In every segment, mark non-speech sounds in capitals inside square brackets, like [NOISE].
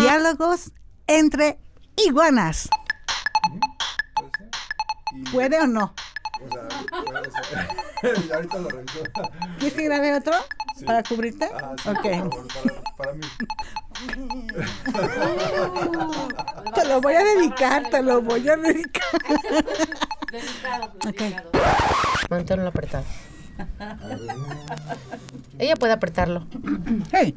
Diálogos entre iguanas. ¿Puede o no? O sea, o sea, y ahorita lo reviso. ¿Quieres que grabe otro Sí. para cubrirte? Ah, sí, ok. por favor, para, para mí. [LAUGHS] Te lo voy a dedicar, te lo voy a dedicar. Ok. Manténlo apretado. Ella puede apretarlo. Hey.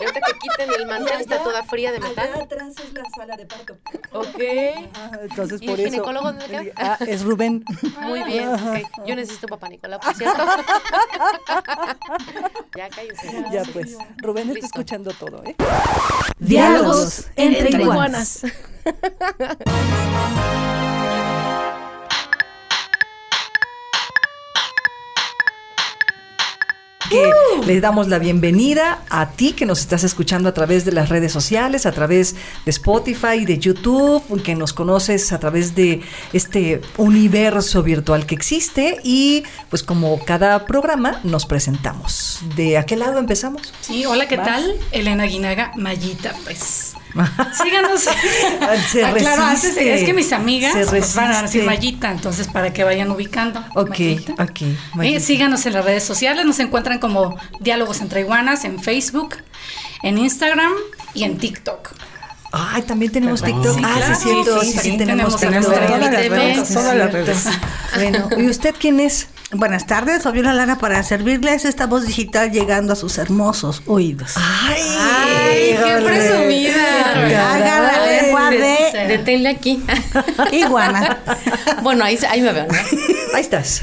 Ahorita que quiten el mantel, está toda fría de metal. atrás es la sala de parto. Ok. Ah, entonces ¿Y por el eso. ginecólogo dónde queda? Ah, es Rubén. Muy bien. ok. Yo necesito papá Nicolás, por cierto. [LAUGHS] ya cállense. Ya pues. Rubén está Listo. escuchando todo, ¿eh? Diálogos entre iguanas. [LAUGHS] que les damos la bienvenida a ti que nos estás escuchando a través de las redes sociales, a través de Spotify, de YouTube, que nos conoces a través de este universo virtual que existe y pues como cada programa nos presentamos. ¿De aquel lado empezamos? Sí, hola, ¿qué tal? Elena Guinaga, Mayita, pues. Síganos. [LAUGHS] Se Ah, claro, antes resiste. de- es que mis amigas pues, van a decir. Mayita, entonces para que vayan ubicando. Ok, Mayita. ok. Y Mayita. síganos en las redes sociales, nos encuentran como Diálogos entre Iguanas en Facebook, en Instagram y en TikTok. Ay, también tenemos TikTok. Sí, ah, claro, sí, cierto. sí, Sí, sí, sí, sí, tenemos tenemos TikTok. Todas las todas redes. Bueno, ¿y usted quién es? Buenas tardes, Fabiola Lara para servirles esta voz digital llegando a sus hermosos oídos. Ay, Ay, qué presumida. Hagan la lengua de Deténle aquí. [LAUGHS] iguana. bueno, ahí, ahí me veo, ¿no? Ahí estás.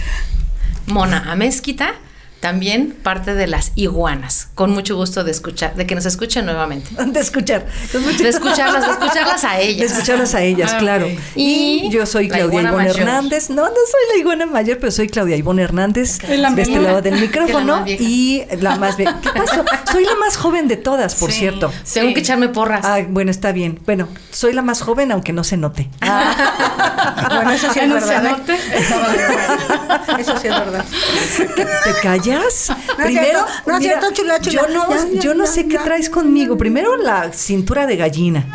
Mona Amezquita, también parte de las iguanas. Con mucho gusto de escuchar, de que nos escuchen nuevamente. [LAUGHS] De escuchar. Con mucho- De escucharlas, de escucharlas a De ellas. escucharlas a ellas, [LAUGHS] Ah, claro. Y Y yo soy la Claudia Ivonne mayor. Hernández. No, no soy la iguana mayor, pero soy Claudia Ivonne Hernández. De este lado del [LAUGHS] la micrófono. Y la más vieja. ¿Qué pasó? Soy la más joven de todas, por Sí. cierto. Tengo Sí. que echarme porras. Ah, bueno, está bien. Bueno, soy la más joven, aunque no se note. Bueno, eso sí es No se verdad. ¿eh? anote. Eso sí es verdad. ¿Te [LAUGHS] No es cierto, no es cierto, chula, chula. Yo no, Ya, ya, yo no ya, sé qué ya. traes conmigo. Primero la cintura de gallina.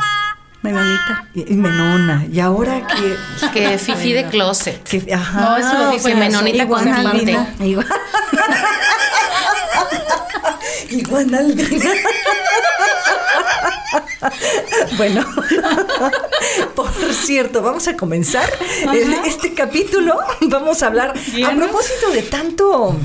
Menonita. Y, y menona. Y ahora que. Que [LAUGHS] fifi de closet. que ajá. No, eso lo dijo Fue menonita con tinte. Igual. [LAUGHS] Iguanaldina. bueno, por cierto, vamos a comenzar este capítulo. Vamos a hablar a propósito de tanto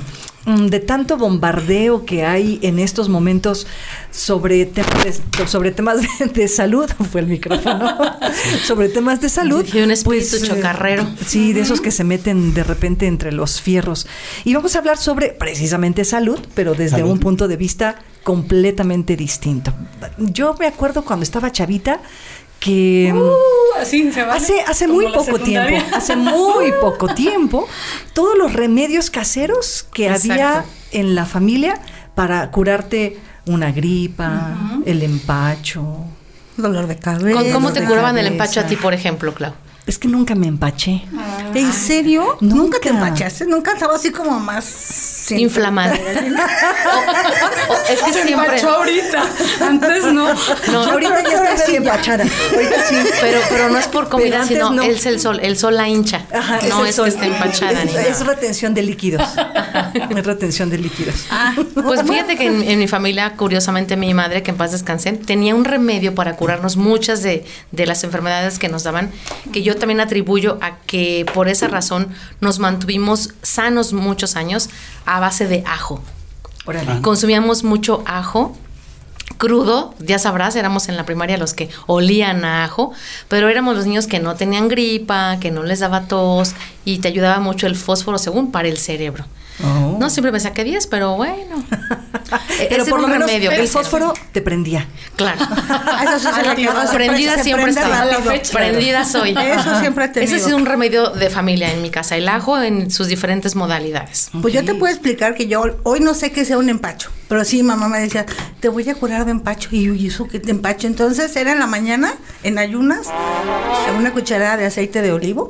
de tanto bombardeo que hay en estos momentos sobre temas de, sobre temas de, de salud [LAUGHS] fue el micrófono [LAUGHS] sobre temas de salud Y un espíritu pues, eh, chocarrero. Sí, de esos que se meten de repente entre los fierros. Y vamos a hablar sobre precisamente salud, pero desde un punto de vista completamente distinto. Yo me acuerdo cuando estaba chavita que Uh, así se va. hace, hace Como muy poco secundaria. tiempo, hace muy poco [LAUGHS] tiempo, todos los remedios caseros que había Exacto. en la familia para curarte una gripa, el empacho. Dolor de cabeza. ¿Con- ¿Cómo te curaban el empacho a ti, por ejemplo, Clau? Es que nunca me empaché. ¿En serio? ¿Nunca te empachaste? ¿Nunca estaba así como más... Inflamada. [LAUGHS] O- o- es que Se siempre. empachó ahorita. Antes no. No, ahorita ya ahora estoy sí, medio ya. empachada. Ahorita sí. Pero, pero no es por comida, sino no. es el sol. El sol la hincha. Ajá, no es, que esté empachada ni Es, nada. es retención de líquidos. [LAUGHS] es retención de líquidos. Pues fíjate que en, en mi familia, curiosamente, mi madre, que en paz descansen, tenía un remedio para curarnos muchas de, de las enfermedades que nos daban, que yo también atribuyo a que por esa razón nos mantuvimos sanos muchos años a base de ajo. Consumíamos mucho ajo crudo, ya sabrás, éramos en la primaria los que olían a ajo, pero éramos los niños que no tenían gripa, que no les daba tos y te ayudaba mucho el fósforo según para el cerebro. Oh. No siempre me saqué 10, pero bueno. [LAUGHS] Pero Ese por lo un menos remedio el fósforo te prendía. Claro. [LAUGHS] Eso sí se Prendida siempre rápido. Prendida soy. [LAUGHS] Eso siempre he tenido. Ese es un remedio de familia en mi casa. El ajo en sus diferentes modalidades. Pues yo te puedo explicar que yo hoy no sé qué sea un empacho, pero sí, mamá me decía, te voy a curar de empacho. Y yo, ¿y eso qué de empacho? Entonces era en la mañana, en ayunas, una cucharada de aceite de olivo,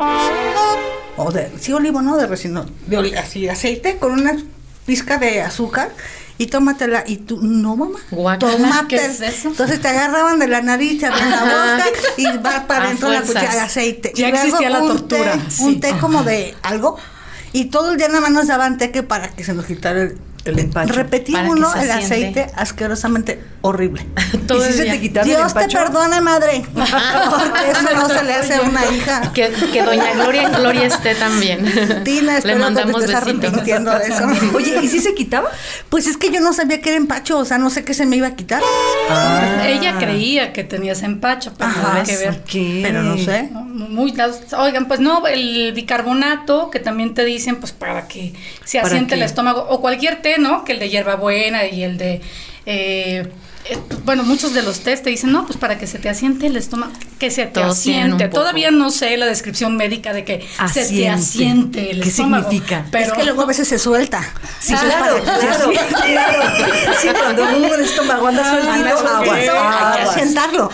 o de, sí, olivo, no, de resino, de oli- así, aceite con una pizca de azúcar. Y tómatela, y tú, no mamá, Guácala. tómate. ¿Qué es eso? Entonces te agarraban de la nariz, te abrían la boca y va para adentro la cuchara de aceite. Ya y luego existía la tortura, té, sí. un té como de algo. Y todo el día nada más nos daban té que para que se nos quitara el, El empacho. Repetía Para que uno se el aceite asquerosamente horrible. [LAUGHS] Todo ¿Y si se te quitaba el Dios te perdone, madre. [LAUGHS] Porque eso no se le hace a una hija. Que, que doña Gloria, Gloria esté también. Tina, Le espero que te mandamos estés besitos. arrepintiendo de eso. Oye, ¿y si se quitaba? Pues es que yo no sabía que era empacho, o sea, no sé qué se me iba a quitar. Ella creía que tenías empacho, pero Ajá, nada que ver. Pero no sé. Muy, oigan, pues no, el bicarbonato que también te dicen, pues para que se ¿Para asiente el estómago, o cualquier té, ¿no? Que el de hierbabuena y el de, eh, eh, bueno, muchos de los tés te dicen, no, pues para que se te asiente el estómago, que se te Todos asiente. Todavía no sé la descripción médica de que se te Asiente. asiente el ¿Qué estómago. significa? Pero es que luego a veces se suelta. Sí, claro, claro, asiente. claro. [LAUGHS] Sí, cuando un estómago anda sueltito, aguas, hay que asientarlo.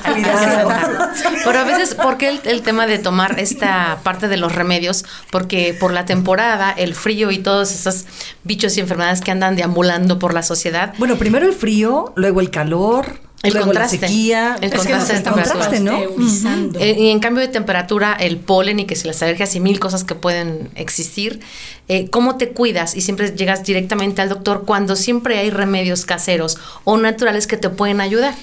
Pero a veces, ¿por qué el, el tema de tomar esta parte de los remedios? Porque por la temporada, el frío y todos esos bichos y enfermedades que andan deambulando por la sociedad, Bueno, primero el frío, luego el calor, El luego contraste. la sequía. El es que nos contraste. ¿no? Eh, y en cambio de temperatura, el polen y que si las alergias y mil cosas que pueden existir, eh, ¿cómo te cuidas? Y siempre llegas directamente al doctor cuando siempre hay remedios caseros o naturales que te pueden ayudar.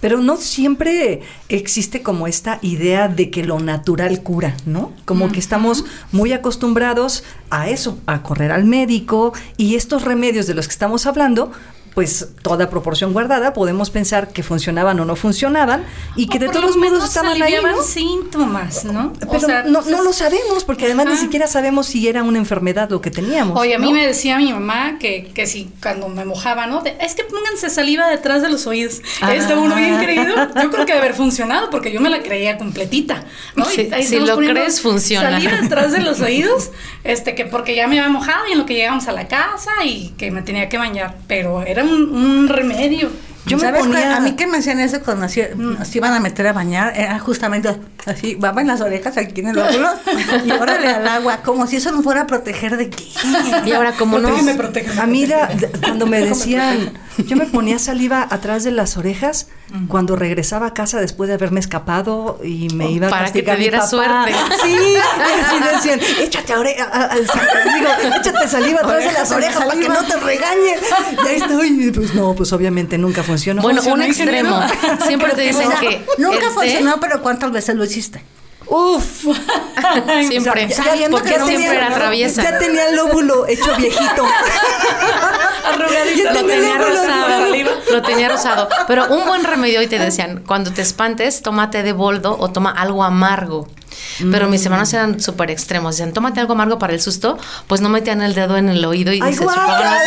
Pero no siempre existe como esta idea de que lo natural cura, ¿no? Como que estamos muy acostumbrados a eso, a correr al médico y estos remedios de los que estamos hablando, pues toda proporción guardada, podemos pensar que funcionaban o no funcionaban y que O de todos modos estaban ahí, ¿no? síntomas, ¿no? O Pero sea, no, pues no lo sabemos, porque además ni siquiera sabemos si era una enfermedad lo que teníamos. Oye, a mí ¿no? me decía mi mamá que, que si cuando me mojaba, ¿no? De, es que pónganse saliva detrás de los oídos. Ah. Estaba uno bien creído. Yo creo que debe haber funcionado porque yo me la creía completita, ¿no? Sí, ahí si lo crees, funciona. Saliva [LAUGHS] detrás de los oídos, este, que porque ya me había mojado y en lo que llegamos a la casa y que me tenía que bañar. Pero era un, un remedio. Yo ¿Sabes ponía- A mí que me hacían eso cuando así- nos iban a meter a bañar, era justamente así, baba en las orejas aquí en el óvulo y órale al agua, como si eso nos fuera a proteger de qué. Y ahora, como no, Protégeme, protégeme, A mí la- cuando me decían, yo me ponía saliva atrás de las orejas cuando regresaba a casa después de haberme escapado y me iba a Para que castigar te mi diera papá. suerte. Sí, así decían, échate ore- a- a- a- digo, échate saliva atrás de las Orejas para que no te regañen. Y ahí estoy, pues no, pues obviamente nunca funcionó. bueno, un ¿Funcionó, extremo. Siempre te dicen que nunca funcionó, pero ¿cuántas veces lo hiciste? Uf, [LAUGHS] Siempre, Ya- porque no siempre tenía- era traviesa. ya tenía el lóbulo hecho viejito. [LAUGHS] Arrugadito, lo tenía rosado. Lo tenía rosado. Pero un buen remedio, hoy te decían, cuando te espantes, tómate de boldo o toma algo amargo. Pero mis hermanos eran súper extremos. Decían, tómate algo amargo para el susto. Pues no metían el dedo en el oído y ¡Ay, se chupaban las-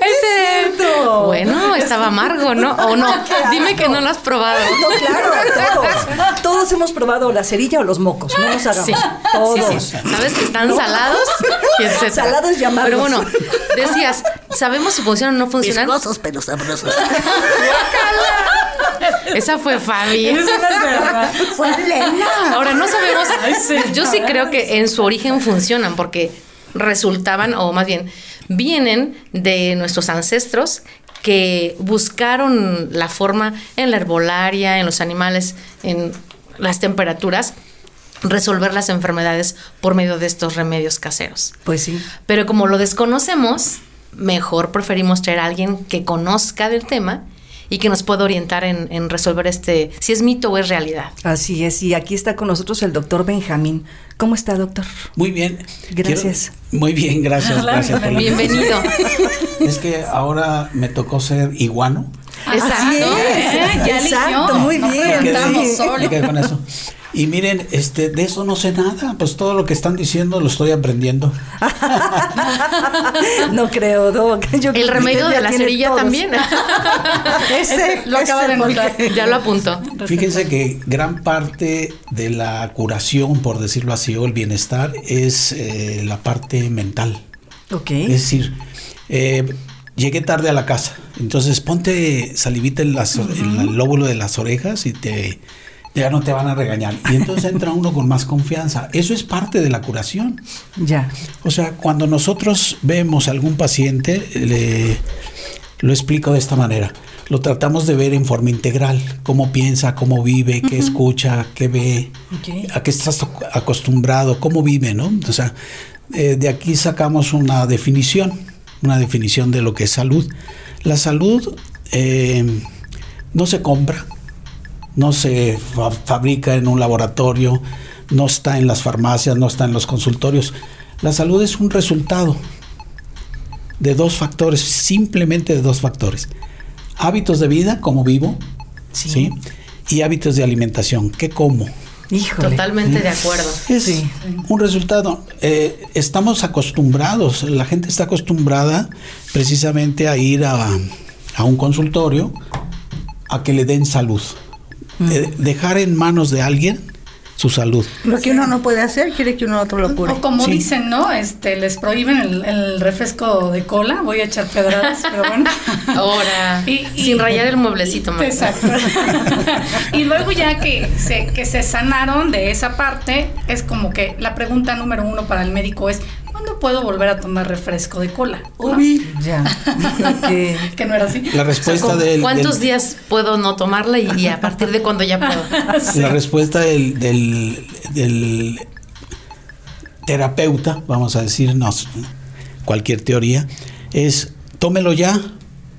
¡Es cierto! Bueno, estaba amargo, ¿no? O no. [LAUGHS] Dime que no lo has probado. No, claro, todos. [LAUGHS] Todos hemos probado la cerilla o los mocos, no nos hagamos. Sí, todos. sí, sí. Sabes que están salados [LAUGHS] y etcétera. Salados y amargos. Pero bueno, decías, ¿sabemos si funcionan o no funcionan? Viscosos, pero sabrosos. Esa fue Fabi. Eso no es verdad. Fue Elena. Ahora no sabemos. Ay, sí. Yo sí creo que en su origen funcionan porque resultaban, o más bien, vienen de nuestros ancestros que buscaron la forma en la herbolaria, en los animales, en las temperaturas, resolver las enfermedades por medio de estos remedios caseros. Pues sí. Pero como lo desconocemos, mejor preferimos traer a alguien que conozca del tema y que nos pueda orientar en, en resolver este, si es mito o es realidad. Así es, y aquí está con nosotros el doctor Benjamín. ¿Cómo está, doctor? Muy bien. Gracias. Quiero- muy bien, gracias, Hola, gracias por la Bienvenido. Es que ahora me tocó ser iguano. Exacto. Eh, ya Exacto, eligió. muy bien. Estamos solos. con eso. Y miren, este, de eso no sé nada, pues todo lo que están diciendo lo estoy aprendiendo. [LAUGHS] no creo, Doc. Yo El remedio de la cerilla todos. también. [LAUGHS] Ese Lo acaba de ese, encontrar. ya lo apuntó. Fíjense que gran parte de la curación, por decirlo así, o el bienestar, es eh, la parte mental. Ok. Es decir, eh, llegué tarde a la casa, entonces ponte salivita en, las- en el lóbulo de las orejas y te ya no te van a regañar. Y entonces entra uno con más confianza. Eso es parte de la curación. Ya. O sea, cuando nosotros vemos a algún paciente, le- lo explico de esta manera. Lo tratamos de ver en forma integral, cómo piensa, cómo vive, qué escucha, qué ve, a qué estás ac- acostumbrado, cómo vive, ¿no? O sea, eh, de aquí sacamos una definición, una definición de lo que es salud. La salud eh, no se compra, no se fa- fabrica en un laboratorio, no está en las farmacias, no está en los consultorios. La salud es un resultado de dos factores, simplemente de dos factores. Hábitos de vida, como vivo, Sí. ¿sí? Y hábitos de alimentación, ¿qué como? Híjole. Totalmente de acuerdo. Es Sí. un resultado. Eh, estamos acostumbrados, la gente está acostumbrada precisamente a ir a, a un consultorio a que le den salud. Eh, dejar en manos de alguien su salud. Lo que uno no puede hacer, quiere que uno otro lo cure. O como Sí. dicen, ¿no? Este, les prohíben el, el refresco de cola. Voy a echar pedradas, pero bueno. [LAUGHS] Ahora, Y- y- sin rayar el mueblecito, Marta. Exacto. [LAUGHS] y luego ya que se, que se sanaron de esa parte, es como que la pregunta número uno para el médico es, ¿cuándo puedo volver a tomar refresco de cola? ¿No? Ya. [LAUGHS] Que- [LAUGHS] Que no era así. La respuesta del, ¿Cuántos del- días puedo no tomarla y, y a partir de cuándo ya puedo? [LAUGHS] la respuesta del, del, del terapeuta, vamos a decirnos cualquier teoría, es tómelo ya.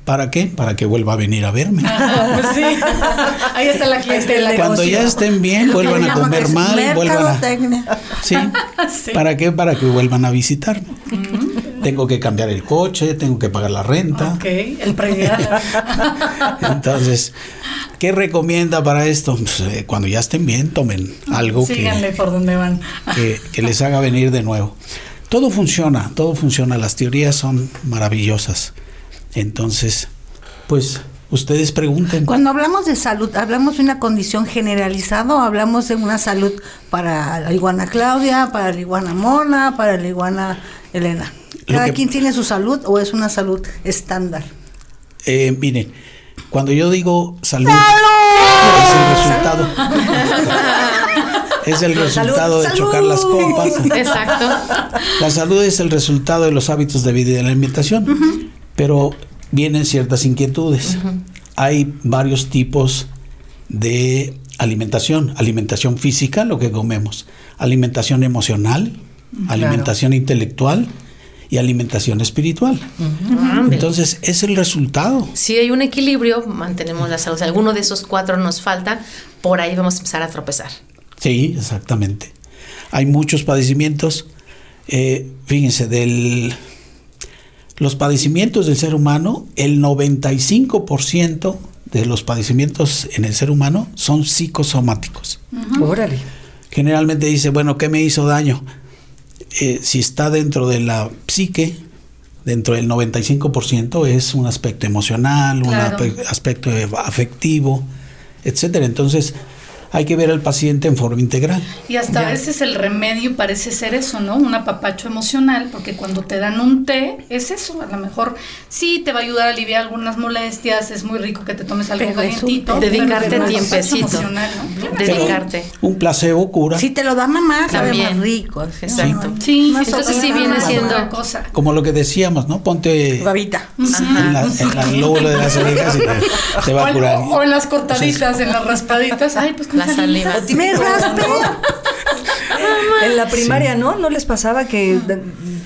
¿Para qué? Para que vuelva a venir a verme. Pues sí. [LAUGHS] Ahí está la clientela. Cuando ya estén bien, vuelvan a comer mal, vuelvan a... Sí. [LAUGHS] Sí. ¿Para qué? Para que vuelvan a visitarme. Tengo que cambiar el coche, tengo que pagar la renta. Ok, el predial. [LAUGHS] Entonces, ¿qué recomienda para esto? Pues, eh, cuando ya estén bien, tomen algo Síganle que, por donde van. que, que les haga venir de nuevo. Todo funciona, todo funciona. Las teorías son maravillosas. Entonces, pues, ustedes pregunten. Cuando hablamos de salud, ¿hablamos de una condición generalizada o hablamos de una salud para la iguana Claudia, para la iguana Mona, para la iguana Elena? ¿Cada que- quien tiene su salud o es una salud estándar? Eh, miren, cuando yo digo salud, es el resultado. es el resultado de ¡Salud! chocar las copas. Exacto. La salud es el resultado de los hábitos de vida y de la alimentación, pero vienen ciertas inquietudes. Hay varios tipos de alimentación, alimentación física, lo que comemos, alimentación emocional, alimentación intelectual y alimentación espiritual. Entonces, es el resultado. Si hay un equilibrio, mantenemos la salud. Si alguno de esos cuatro nos falta, por ahí vamos a empezar a tropezar. Sí, exactamente. Hay muchos padecimientos. eh, fíjense, del los padecimientos del ser humano, el 95% de los padecimientos en el ser humano son psicosomáticos. Órale. Generalmente dice, bueno, ¿qué me hizo daño? Eh, si está dentro de la psique, dentro del 95% es un aspecto emocional, Claro. un aspe- aspecto afectivo, etcétera. Entonces, hay que ver al paciente en forma integral. Y hasta a veces el remedio parece ser eso, ¿no? Un apapacho emocional, porque cuando te dan un té, es eso. A lo mejor sí te va a ayudar a aliviar algunas molestias, es muy rico que te tomes algo Pero es un calientito. Dedicarte tiempecito. emocional, ¿no? Claro. Pero Dedicarte. un placebo cura. Si te lo da mamá, sabe más rico. Exacto. Sí, más entonces sí otra- viene siendo- cosa. Como lo que decíamos, ¿no? Ponte Babita. en la, en la lóbulo de las orejas y te, te va a curar. o en las cortaditas, en las raspaditas. Ay, pues con La saliva. [LAUGHS] Me raspé. [LAUGHS] En la primaria, ¿no? ¿No les pasaba que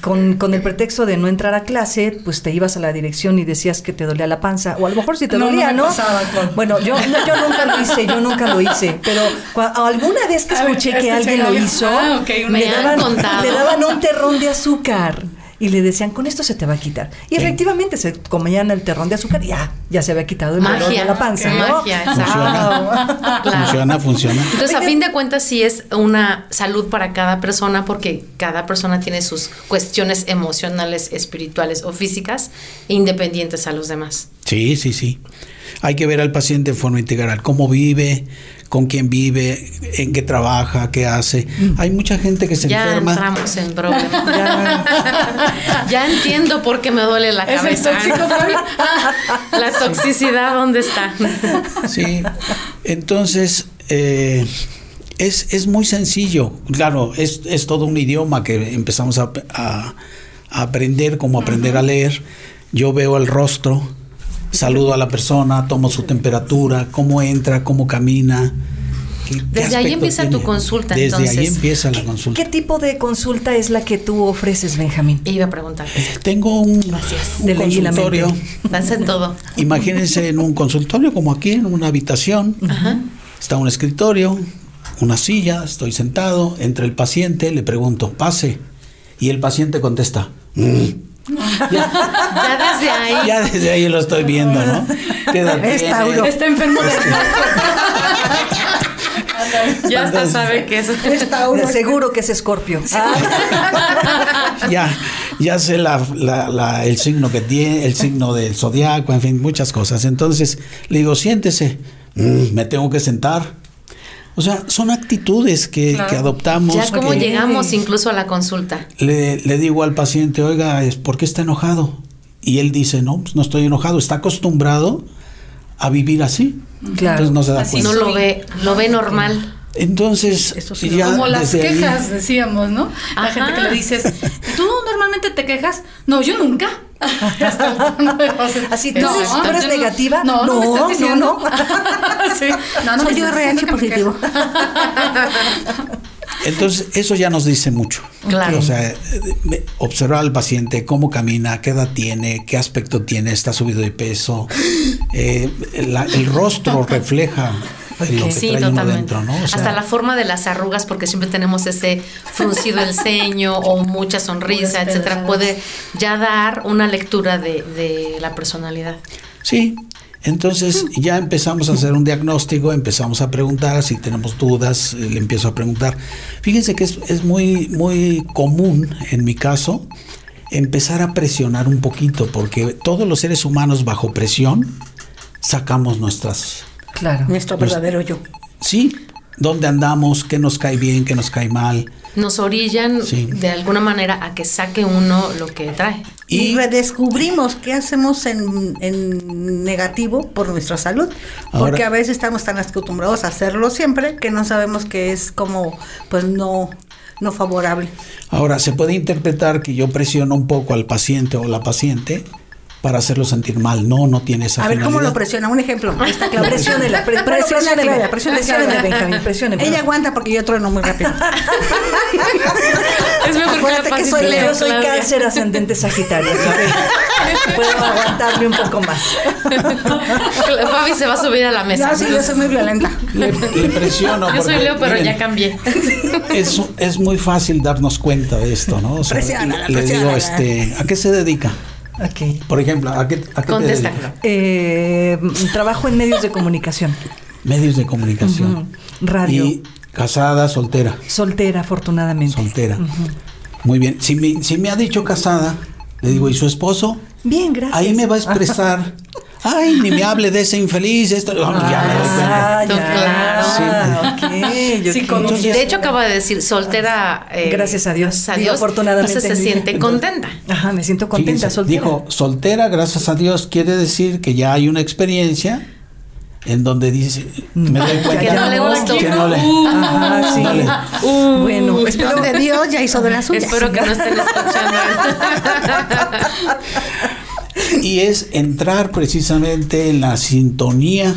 con, con el pretexto de no entrar a clase, pues te ibas a la dirección y decías que te dolía la panza? O a lo mejor si te No, no dolía, me ¿no? pasaba. Bueno, yo, no, yo nunca lo hice, yo nunca lo hice. Pero alguna vez que ver, escuché que escuché alguien lo hizo, Ah, Me han daban, contado. le daban un terrón de azúcar. Y le decían, con esto se te va a quitar. Y efectivamente se comían el terrón de azúcar y ya, ya se había quitado el dolor de la panza, ¿no? magia. Funciona. Claro. Funciona, funciona. Entonces, a fin de cuentas, sí es una salud para cada persona porque cada persona tiene sus cuestiones emocionales, espirituales o físicas independientes a los demás. Sí, sí, sí. Hay que ver al paciente de forma integral, cómo vive, con quién vive, en qué trabaja, qué hace. Hay mucha gente que se ya enferma. entramos en problemas. [LAUGHS] [LAUGHS] ya entiendo por qué me duele la ¿Es el cabeza. tóxico, [LAUGHS] la toxicidad, ¿dónde está? Sí. Entonces, eh, es, es muy sencillo. Claro, es, es todo un idioma que empezamos a, a- a aprender, como aprender a leer. Yo veo el rostro, saludo a la persona, tomo su temperatura, cómo entra, cómo camina. qué- qué Desde ahí empieza tu consulta, Desde ahí empieza la consulta. ¿Qué tipo de consulta es la que tú ofreces, Benjamín? Iba a preguntar. Tengo un, Gracias. De consultorio. Danse en todo. Imagínense en un consultorio como aquí, en una habitación. Está un escritorio, una silla, estoy sentado, entre el paciente, le pregunto, pase. Y el paciente contesta, "Mm". Ya, Ya desde ahí. ya desde ahí lo estoy viendo, ¿no? ¿Qué edad Es? Tauro. Está enfermo de Ya hasta sabe que eso. Seguro que es escorpio. Ya, ya sé la- la- la- el signo que tiene, el signo del zodiaco, en fin, muchas cosas. Entonces le digo, siéntese, "Mm, me tengo que sentar. O sea, son actitudes que, Claro. que adoptamos. Ya como que- llegamos incluso a la consulta. le, le digo al paciente, oiga, ¿por qué está enojado? Y él dice, no, pues no estoy enojado, está acostumbrado a vivir así. Claro. Entonces no se da Así cuenta. No lo ve, lo ve normal. Entonces, ya Como las ahí- quejas, decíamos, ¿no? La Ajá. gente que le dices, ¿tú normalmente te quejas? No, yo nunca. [LAUGHS] [LAUGHS] Así, ¿tú No, eres- tú eres yo no- negativa? No, no, me No, estás no, no. [LAUGHS] sí. No, no, Soy yo RH positivo. Entonces, eso ya nos dice mucho. Claro. O sea, observar al paciente cómo camina, qué edad tiene, qué aspecto tiene, está subido de peso. Eh, la- el rostro refleja lo que Sí, totalmente. dentro, ¿no? O sea, Hasta la forma de las arrugas, porque siempre tenemos ese fruncido el ceño o mucha sonrisa, etcétera, puede ya dar una lectura de, de la personalidad. Sí, entonces ya empezamos a hacer un diagnóstico, empezamos a preguntar, si tenemos dudas, eh, le empiezo a preguntar. Fíjense que es, es muy, muy común en mi caso empezar a presionar un poquito, porque todos los seres humanos bajo presión sacamos nuestras... Claro. Nuestro verdadero yo. Sí, dónde andamos, qué nos cae bien, qué nos cae mal. Nos orillan Sí. de alguna manera a que saque uno lo que trae. Y, Y redescubrimos qué hacemos en, en negativo por nuestra salud. Ahora- porque a veces estamos tan acostumbrados a hacerlo siempre que no sabemos que es como, pues no, no favorable. ahora se puede interpretar que yo presiono un poco al paciente o la paciente para hacerlo sentir mal. No, no tiene esa A ver cómo lo presiona. Un ejemplo. Está claro. Presiónela, pre- Presiónela, presiónela. Benjamín, presiónela. Ella aguanta porque yo trueno muy rápido. [LAUGHS] Es mejor Acuérdate que soy Leo, Yo soy Claudia. cáncer ascendente sagitario, [LAUGHS] puedo aguantarme un poco más. Fabi se va a subir a la mesa. No, sí, yo soy muy violenta. Le, le presiono. Yo soy Leo, pero miren, ya cambié. Es, es muy fácil darnos cuenta de esto, ¿no? O sea, Presiónala, le digo, este, ¿a qué se dedica? Por ejemplo, ¿a qué, a qué te. Eh, trabajo en medios de comunicación, Medios de comunicación. Radio. Y casada, soltera. soltera afortunadamente. Soltera. Muy bien. Si me, si me ha dicho casada, le digo, ¿y su esposo? Bien, gracias. Ahí me va a expresar. [LAUGHS] Ay, ni me hable de ese infeliz. Esto, ya me doy cuenta. Ah, claro. Sí, ok. con- De hecho, acaba de decir soltera. eh, Gracias a Dios. a Dios. afortunadamente. Entonces se siente contenta. Ajá, me siento contenta, Fíjense, soltera. Dijo, soltera, gracias a Dios, quiere decir que ya hay una experiencia en donde dice, me doy cuenta Que no le gustó. que no le- Ajá, sí. le- bueno, espero, Donde Dios ya hizo de las suyas. Espero que no estén escuchando. [LAUGHS] [LAUGHS] Y es entrar precisamente en la sintonía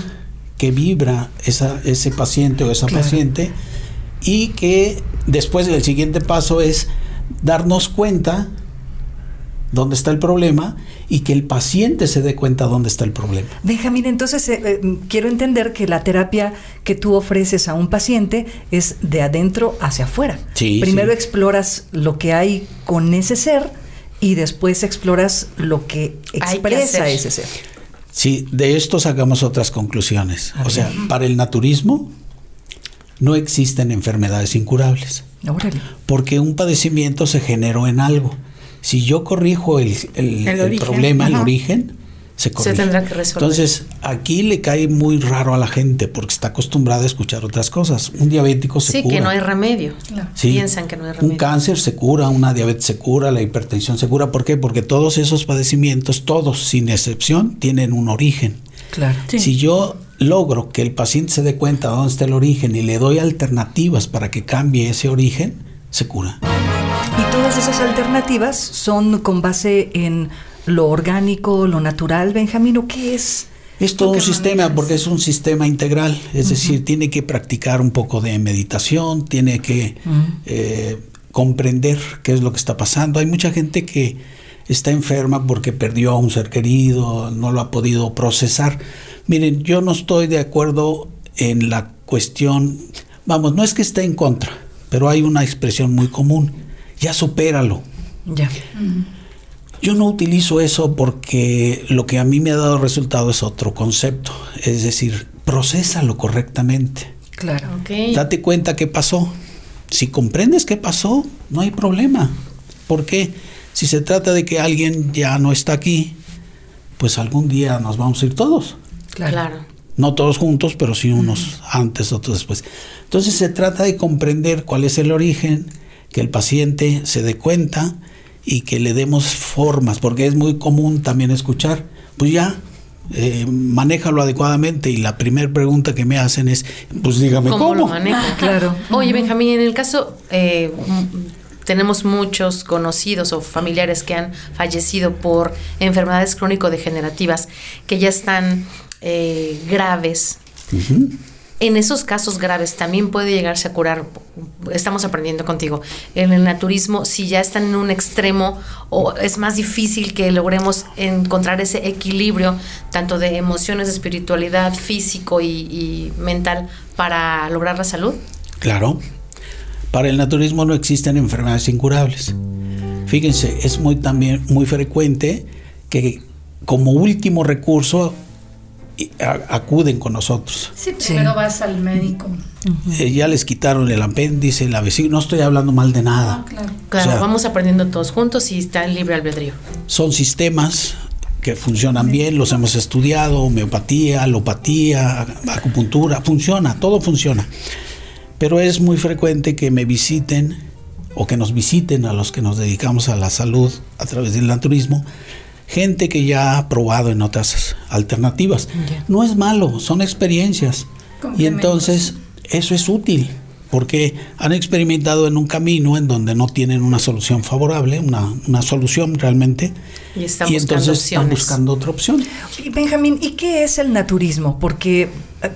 que vibra esa, ese paciente o esa Claro. paciente y que después el siguiente paso es darnos cuenta dónde está el problema y que el paciente se dé cuenta dónde está el problema. Benjamín, entonces eh, eh, quiero entender que la terapia que tú ofreces a un paciente es de adentro hacia afuera. Sí, Primero sí. exploras lo que hay con ese ser y después exploras lo que expresa ese ser. Sí, de esto sacamos otras conclusiones. O sea, para el naturismo no existen enfermedades incurables, Órale. porque un padecimiento se generó en algo. Si yo corrijo el, el- El el origen, problema, el origen, se corrige. tendrá que resolver. Entonces, aquí le cae muy raro a la gente porque está acostumbrada a escuchar otras cosas. Un diabético se Sí, cura. que no hay remedio. Claro. Sí. Piensan que no hay remedio. Un cáncer se cura, una diabetes se cura, la hipertensión se cura. ¿Por qué? Porque todos esos padecimientos, todos sin excepción, tienen un origen. Claro. Si yo logro que el paciente se dé cuenta de dónde está el origen y le doy alternativas para que cambie ese origen, se cura. Y todas esas alternativas son con base en lo orgánico, lo natural, Benjamín, ¿o qué es? Es todo ¿Tú un sistema porque es un sistema integral, es decir, tiene que practicar un poco de meditación, tiene que eh, comprender qué es lo que está pasando. Hay mucha gente que está enferma porque perdió a un ser querido, no lo ha podido procesar. Miren, yo no estoy de acuerdo en la cuestión, vamos, no es que esté en contra, pero hay una expresión muy común, ya supéralo. Ya. Yo no utilizo eso porque lo que a mí me ha dado resultado es otro concepto, es decir, procésalo correctamente. Claro. Ok. Date cuenta qué pasó. Si comprendes qué pasó, no hay problema. ¿Por qué? Si se trata de que alguien ya no está aquí, pues algún día nos vamos a ir todos. Claro. Claro. No todos juntos, pero sí unos antes, otros después. Entonces se trata de comprender cuál es el origen, que el paciente se dé cuenta y que le demos formas, porque es muy común también escuchar, pues ya, eh, manéjalo adecuadamente y la primera pregunta que me hacen es, pues dígame ¿Cómo, cómo. lo maneja? Claro. Oye, Benjamín, en el caso, eh, tenemos muchos conocidos o familiares que han fallecido por enfermedades crónico-degenerativas que ya están eh, graves. Ujú. En esos casos graves también puede llegarse a curar, estamos aprendiendo contigo, en el naturismo, si ya están en un extremo o es más difícil que logremos encontrar ese equilibrio tanto de emociones, de espiritualidad, físico y, mental para lograr la salud. Claro. Para el naturismo no existen enfermedades incurables. Fíjense, es muy también muy frecuente que como último recurso acuden con nosotros. Sí, primero vas al médico. Eh, ya les quitaron el apéndice, la vesícula, no estoy hablando mal de nada. Ah, claro. Claro, O sea- vamos aprendiendo todos juntos y está en libre albedrío. Son sistemas que funcionan bien, los hemos estudiado, homeopatía, alopatía, acupuntura, funciona, todo funciona. Pero es muy frecuente que me visiten o que nos visiten a los que nos dedicamos a la salud a través del naturismo, gente que ya ha probado en otras alternativas. No es malo, son experiencias. Y entonces eso es útil porque han experimentado en un camino en donde no tienen una solución favorable, una, una solución realmente, Y están y entonces están buscando otra opción. Y Benjamín, ¿y qué es el naturismo? Porque eh,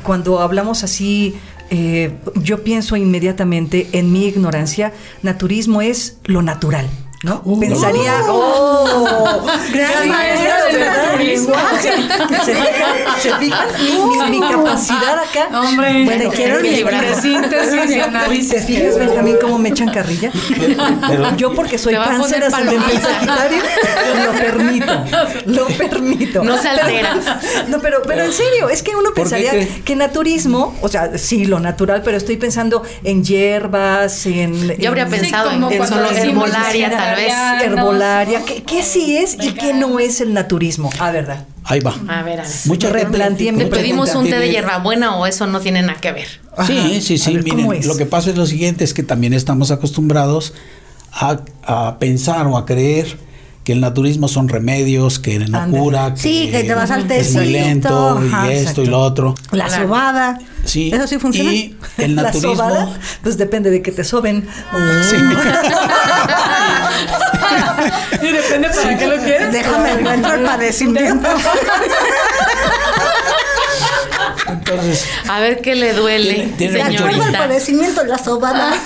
cuando hablamos así, eh, yo pienso inmediatamente en mi ignorancia, naturismo es lo natural. ¿No? Pensaría, [LAUGHS] oh, Gran maestra es del. ¿Se fijan? ¿Se fijan? Mi, mi- [LAUGHS] mi capacidad acá. Hombre, Bueno, quiero análisis. ¿Te fijas, Benjamín, cómo me echan carrilla? Yo porque soy cáncer ascendente sagitario, lo permito, lo permito. No se altera. [LAUGHS] No, pero, pero en serio, es que uno ¿Por qué pensaría que naturismo, o sea, sí, lo natural, pero estoy pensando en hierbas, en... Yo habría en- pensado como en, decimos herbolaria, tal vez. herbolaria, ¿qué, qué sí es y qué no es el naturismo? Ah, verdad. Ahí va. A ver, a ver. Mucha gente- Replanteé mi ¿Te mucha pedimos un té de hierbabuena o eso no tiene nada que ver? Sí, sí, sí. ver, ¿cómo Miren, lo que pasa es lo siguiente, es que también estamos acostumbrados a, a pensar o a creer que el naturismo son remedios, que no Ándale. cura, que, Sí, que te vas al es muy lento y ajá, esto exacto. y lo otro. La Claro. sobada. Sí. ¿Eso sí funciona? Y el [LAUGHS] La naturismo. sobada, pues depende de que te soben. Sí. [LAUGHS] [LAUGHS] [LAUGHS] Y depende para qué lo quieres. Déjame encuentro el padecimiento. [LAUGHS] Entonces, A ver qué le duele, Tiene- tiene señorita. padecimiento, la sobada. [LAUGHS]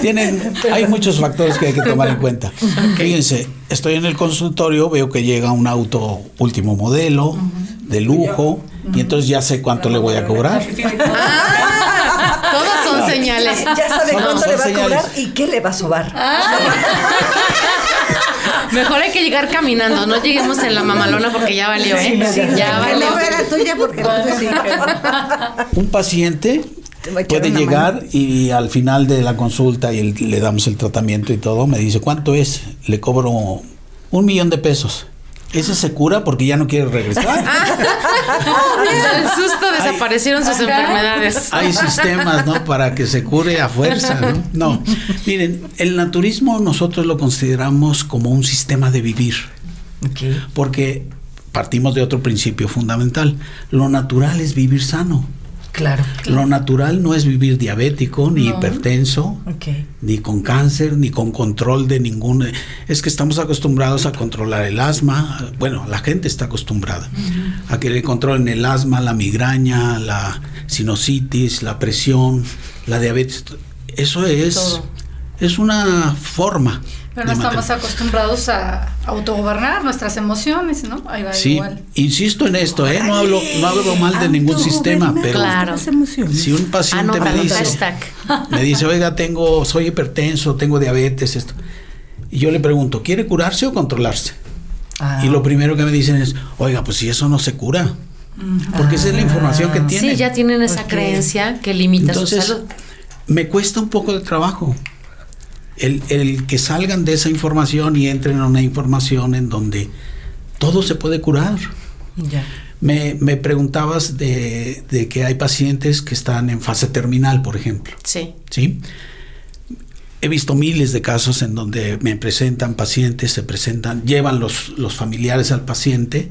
tienen, hay muchos factores que hay que tomar en cuenta. Fíjense, estoy en el consultorio, veo que llega un auto último modelo, de lujo, y entonces ya sé cuánto le voy a cobrar. Ah, señales. Ya sabe Son- cuánto son le va a cobrar y qué le va a sobar. [LAUGHS] Mejor hay que llegar caminando, no lleguemos en la mamalona porque ya valió, ¿eh? Sí, ya Que valió. no era tuya porque entonces sí. pero- Un paciente puede llegar y al final de la consulta y el- le damos el tratamiento y todo, me dice, ¿cuánto es? Le cobro un millón de pesos. Ese se cura porque ya no quiere regresar. [LAUGHS] Del susto desaparecieron sus enfermedades. Hay sistemas, ¿no? Para que se cure a fuerza, ¿no? No. Miren, el naturismo nosotros lo consideramos como un sistema de vivir, porque partimos de otro principio fundamental. Lo natural es vivir sano. Claro. Lo natural no es vivir diabético, ni hipertenso, ni con cáncer, ni con control de ningún... Es que estamos acostumbrados a controlar el asma. Bueno, la gente está acostumbrada a que le controlen el asma, la migraña, la sinusitis, la presión, la diabetes. Eso es... Todo. Es una forma. Pero no estamos acostumbrados a autogobernar nuestras emociones, ¿no? Ahí va Sí, igual. insisto en esto, ¿eh? No hablo, no hablo mal de ningún sistema, pero Claro. Las emociones. si un paciente me Anótalo, dice... Me dice, oiga, tengo, soy hipertenso, tengo diabetes, esto. Y yo le pregunto, ¿quiere curarse o controlarse? Ah, Y lo primero que me dicen es, oiga, pues si eso no se cura. Porque esa es la información que tienen. Sí, ya tienen esa creencia que limita Entonces, su salud. me cuesta un poco de trabajo. El, el que salgan de esa información y entren a una información en donde todo se puede curar. ya. Me, me preguntabas de, de que hay pacientes que están en fase terminal, por ejemplo. Sí. ¿sí? He visto miles de casos en donde me presentan pacientes, se presentan, llevan los, los familiares al paciente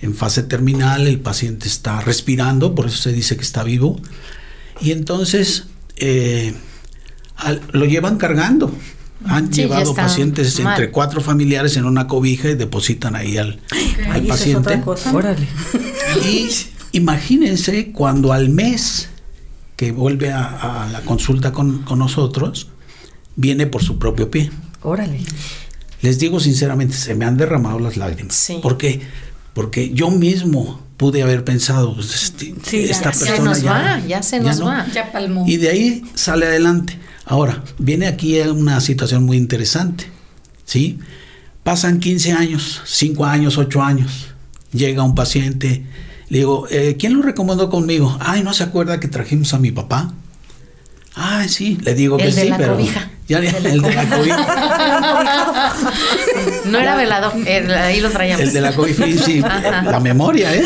en fase terminal, el paciente está respirando, por eso se dice que está vivo, y entonces eh, al- lo llevan cargando. Han Sí, llevado pacientes mal. entre cuatro familiares en una cobija y depositan ahí al, al Ay, es paciente. otra cosa. Órale. Y imagínense cuando al mes que vuelve a, a la consulta con, con nosotros, viene por su propio pie. Órale. Les digo sinceramente, se me han derramado las lágrimas. Sí. ¿Por qué? Porque yo mismo pude haber pensado, este, Sí, ya- esta ya Se persona nos ya, va, ya se nos no. va. Ya palmó. Y de ahí sale adelante. Ahora, viene aquí una situación muy interesante. ¿Sí? Pasan 15 años, 5 años, 8 años. Llega un paciente, le digo, eh, ¿quién lo recomendó conmigo? Ay, ¿no se acuerda que trajimos a mi papá? Ay, sí, le digo que El de sí, la pero. cobija. Ya, el de la cobija. [LAUGHS] No era velado, el- ahí lo traíamos. El de la cobija, sí, [LAUGHS] la memoria, ¿eh?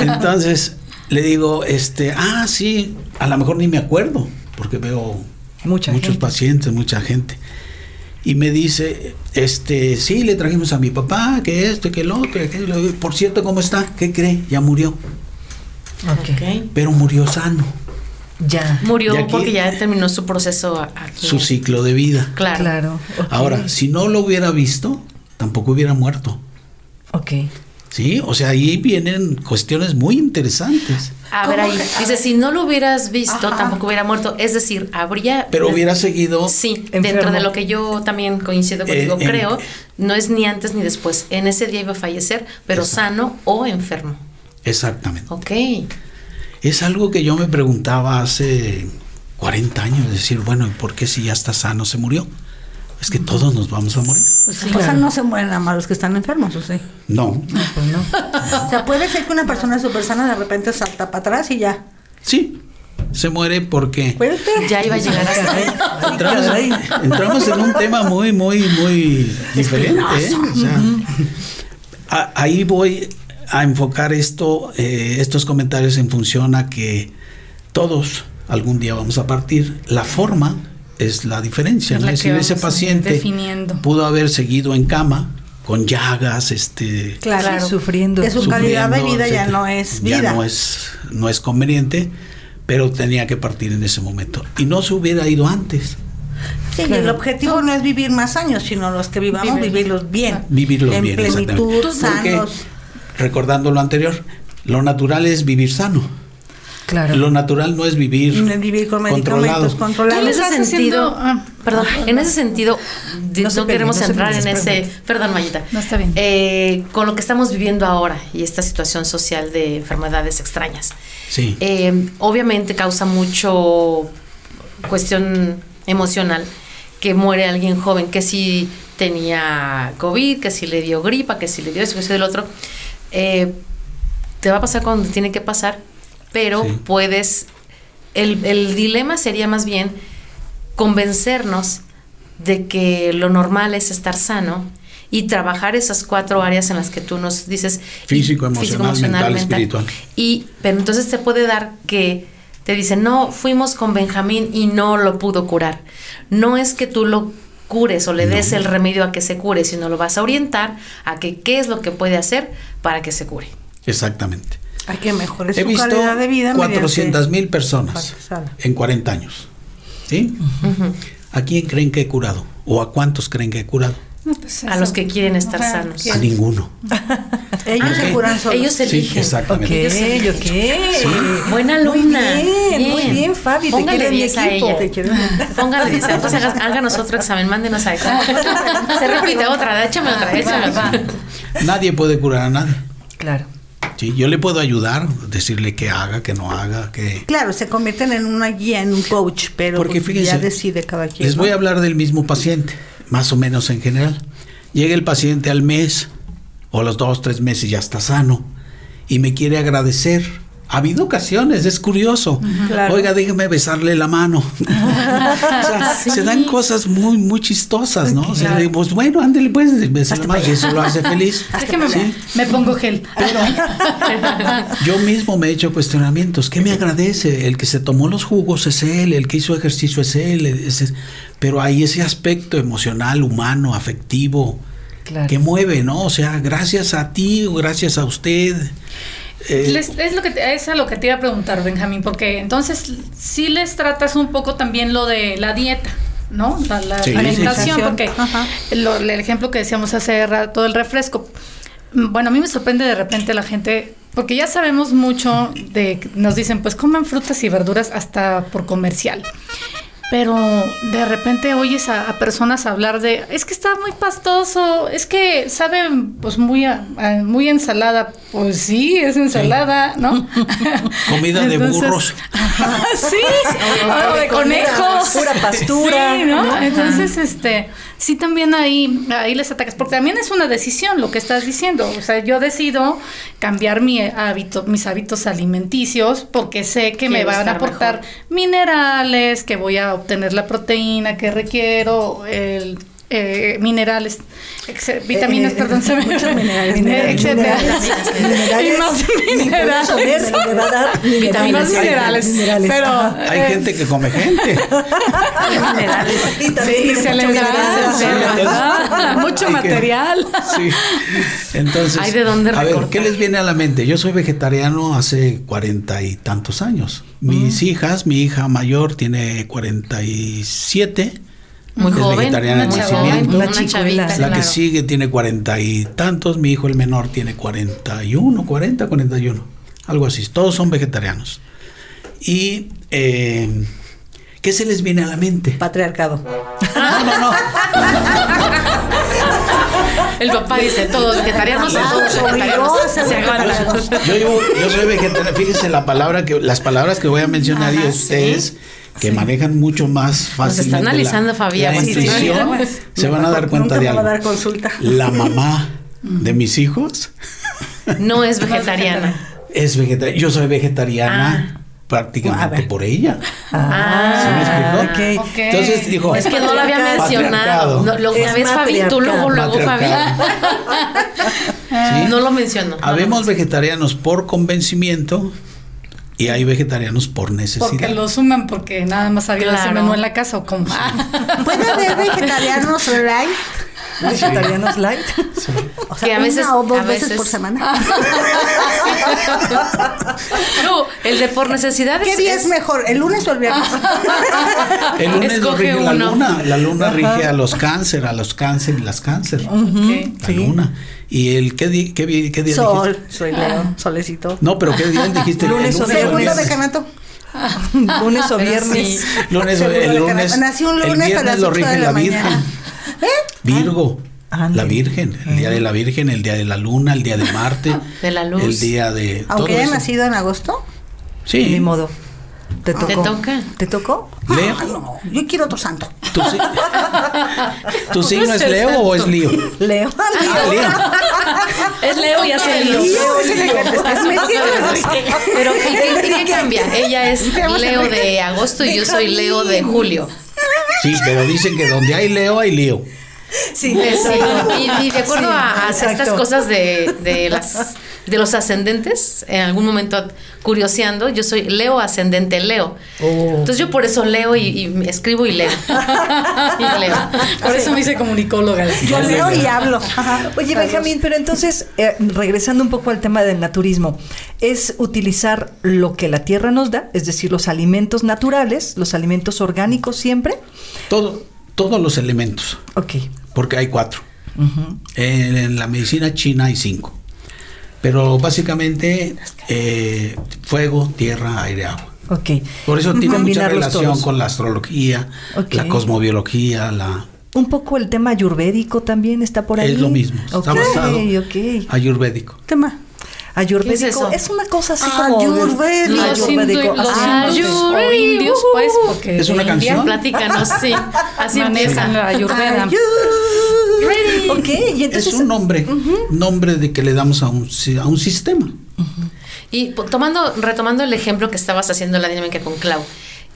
Entonces, le digo, este, ah, sí, a lo mejor ni me acuerdo, porque veo Mucha muchos gente. pacientes, mucha gente. Y me dice, este, sí, le trajimos a mi papá, que esto, que el otro, que Por cierto, ¿cómo está? ¿Qué cree? Ya murió, pero murió sano, Ya. Murió aquí- porque ya terminó su proceso aquí. su ciclo de vida. Claro. Claro. Ahora, si no lo hubiera visto, tampoco hubiera muerto. Ok. ¿Sí? O sea, ahí vienen cuestiones muy interesantes. A ver ahí. Dice, si no lo hubieras visto, tampoco hubiera muerto. Es decir, habría. Pero hubiera seguido Sí, Enfermo. dentro de lo que yo también coincido contigo, Eh, en- creo, no es ni antes ni después. En ese día iba a fallecer, pero sano o enfermo. Exactamente. Ok. Es algo que yo me preguntaba hace 40 años, decir, bueno, ¿y por qué si ya está sano se murió? Es que todos nos vamos a morir. Pues sí, O sea, no se mueren nada más los que están enfermos, ¿o sí? No, Pues no. O sea, puede ser que una persona súper sana de repente salta para atrás y ya. sí, se muere porque. Ya iba a llegar hasta ahí. entramos, entramos en un tema muy, muy, muy diferente. ¿eh? O sea, a- ahí voy a enfocar esto, eh, estos comentarios en función a que todos algún día vamos a partir. La forma es la diferencia. Es ¿no? la Es que decir, ese paciente definiendo. pudo haber seguido en cama con llagas, este, Claro. Sufriendo. Que su calidad de vida ya no es Ya vida. no es, no es conveniente, pero tenía que partir en ese momento. Y no se hubiera ido antes. Sí, y el objetivo no es vivir más años, sino los que vivamos, vivirlos bien. Vivirlos en bien, plenitud, exactamente. sanos. Porque, recordando lo anterior, lo natural es vivir sano. Claro. Lo natural no es vivir, Vivir con medicamentos En controlados. ese estás sentido, haciendo- ah. perdón, en ese sentido, No no, se peleen, queremos no se entrar en ese, perdón, Mayita. No, está bien. Eh, con lo que estamos viviendo ahora y esta situación social de enfermedades extrañas. Sí. Eh, obviamente causa mucho cuestión emocional, que muere alguien joven, que si tenía COVID, que si le dio gripa, que si le dio eso, que si del otro, eh, te va a pasar cuando tiene que pasar, pero Sí. puedes, el, el dilema sería más bien convencernos de que lo normal es estar sano y trabajar esas cuatro áreas en las que tú nos dices Físico, emocional, mental, espiritual. y pero entonces te puede dar que te dicen no fuimos con Benjamín y no lo pudo curar no es que tú lo cures o le des el remedio a que se cure sino lo vas a orientar a que qué es lo que puede hacer para que se cure Exactamente. Hay que mejorar He su visto calidad de vida. 400 mil personas en 40 años. ¿Sí? ¿A quién creen que he curado? ¿O a cuántos creen que he curado? No, pues a los que quieren estar sanos que- A ninguno. [LAUGHS] Ellos se Ok. curan solos. ellos Sí, eligen Ok, exactamente. ok. Buena alumna. Muy bien, muy bien, Fabi. Póngale quiero en mi 10 [LAUGHS] a ella. Te quiero Póngale 10. Entonces háganos otro examen, mándenos a esa. [LAUGHS] Se repite otra, échame otra, échame otra. Nadie puede curar a nadie. Claro. Sí, yo le puedo ayudar, decirle que haga, que no haga, que... Claro, se convierten en una guía, en un coach, pero Porque fíjense, ya decide cada quien. les voy a hablar del mismo paciente, más o menos en general. Llega el paciente al mes o los dos, tres meses ya está sano y me quiere agradecer. Ha habido ocasiones, es curioso. Claro. Oiga, déjeme besarle la mano. [LAUGHS] O sea, [LAUGHS] Se dan cosas muy, muy chistosas, ¿no? O sea, pues bueno, ándele pues, bésale la mano y eso lo hace feliz. [LAUGHS] Déjeme, Sí. me pongo gel. Yo mismo me he hecho cuestionamientos. ¿Qué me agradece? El que se tomó los jugos es él, el que hizo ejercicio es él. pero hay ese aspecto emocional, humano, afectivo, Claro. que mueve, ¿no? O sea, gracias a ti gracias a usted. Eh, Les- es lo que te, es a lo que te iba a preguntar, Benjamín, porque entonces sí les tratas un poco también lo de la dieta, ¿no? La, la Sí, sí, alimentación, sí. porque lo- el ejemplo que decíamos hace rato del refresco. Mm, Bueno, a mí me sorprende de repente la gente, porque ya sabemos mucho de, nos dicen, pues comen frutas y verduras hasta por comercial. Pero de repente oyes a, a personas hablar de, es que está muy pastoso, es que sabe pues muy a- a- muy ensalada. Pues sí, es ensalada, ¿no? [LAUGHS] Comida de burros. sí, [LAUGHS] o de conejos. Pura pastura. Sí, ¿no? ¿no? Entonces, este, sí también ahí, ahí les atacas, porque también es una decisión lo que estás diciendo. O sea, yo decido cambiar mi hábito, mis hábitos alimenticios, porque sé que me van a aportar mejor. minerales, que voy a obtener la proteína que requiero, el eh, minerales, vitaminas, eh, perdón, se me minerales, Eh, minerales, minerales, [LAUGHS] Y más minerales. Más minerales. minerales. Minerales, Pero ajá. Hay eh, gente que come gente. Y también Sí, se mucho les da, mucho material. Sí. Entonces, Hay de dónde a ver. ¿qué les viene a la mente? Yo soy vegetariano hace cuarenta y tantos años. Mis Mm. hijas, mi hija mayor tiene 47. Muy es joven, vegetariana de una nacimiento. chavita, Una chicuela. La que sigue tiene cuarenta y tantos, mi hijo el menor tiene 41, 40, 41, algo así. Todos son vegetarianos. Y, eh, ¿qué se les viene a la mente? Patriarcado. No, no, no. [LAUGHS] El papá dice, todos vegetarianos, todos vegetarianos. Se Yo, llevo- yo soy vegetariano. Fíjese la palabra que, las palabras que voy a mencionar y ustedes que manejan mucho más fácilmente. está analizando, la, Fabián. la Sí, se van a dar cuenta Nunca de a algo. dar consulta. La mamá de mis hijos No es [LAUGHS] vegetariana. es vegetariana. Yo soy vegetariana Ah. Prácticamente por ella. Ah, ¿Sí me explicó? ok. Ok. Entonces dijo. Es que no lo había mencionado. No, lo, una vez Fabi, tú luego, luego Fabi. ¿Sí? No lo mencionó. Habemos vegetarianos por convencimiento y hay vegetarianos por necesidad. Porque lo suman porque nada más había ese Claro. menú en la casa o como. [LAUGHS] Puede haber vegetarianos light, Vegetarianos light. o sea, Que a una veces- o dos a veces, veces- por semana. No, el de por necesidades. ¿Qué día es mejor, el lunes o el viernes? [LAUGHS] El lunes lo Escoge rige la uno. luna. La luna rige a los cáncer, a los cáncer y las cáncer. La luna. ¿Y el qué, di- qué, qué día Sol, dijiste? soy Leo, solecito. No, pero ¿qué día dijiste? [LAUGHS] Lunes El o viernes. decanato. Lunes o viernes. [LAUGHS] Lunes, Segundo el lunes. Nací un el lunes a viernes las lo rige de la la mañana. Virgen. Virgo. La Virgen, el día de la Virgen, el día de la Luna, el día de Marte, [LAUGHS] De la luz. el día de Aunque todo haya eso. nacido en agosto. Sí, Ni modo. ¿Te tocó? ¿Te toca? ¿Te tocó? Leo. Ah, no, yo quiero otro santo. ¿Tu, si- [LAUGHS] ¿Tu signo es Leo o es Lío? Leo. Ah, [LAUGHS] Leo. Es Leo y hace Leo. Lío es en el que te estás metiendo. Pero ¿y qué, y qué cambia? Ella es Leo de agosto y yo soy Leo de julio. Sí, pero dicen que donde hay Leo hay lío. Sí, sí, y, y de acuerdo Sí, a, a estas cosas de, de las de los ascendentes, en algún momento curioseando, yo soy Leo ascendente Leo. Oh. Entonces yo por eso leo y, y me escribo y leo. [LAUGHS] y leo. Por eso me hice comunicóloga. Yo leo y hablo. Oye, Benjamín, pero entonces, eh, regresando un poco al tema del naturismo, es utilizar lo que la tierra nos da, es decir, los alimentos naturales, los alimentos orgánicos siempre. Todo, todos los elementos, Ok. porque hay cuatro. en, en la medicina china hay cinco. Pero básicamente eh, fuego, tierra, aire, agua. Ok. Por eso tiene mucha relación todos. con la astrología, la cosmobiología, la Un poco el tema ayurvédico también está por ahí. es lo mismo. Está Ok, basado ok. ayurvédico. Tema. Ayurvédico ¿Qué es eso? es, una cosa así como. Ayurvédico. Los, Ayurvédico. o indios, pues, porque Es una canción. Platícanos, sí. [LAUGHS] Así manejan la empieza. Ayurveda. Ok, y entonces. es un nombre, nombre de que le damos a un, a un sistema. Y tomando, retomando el ejemplo que estabas haciendo la dinámica con Clau,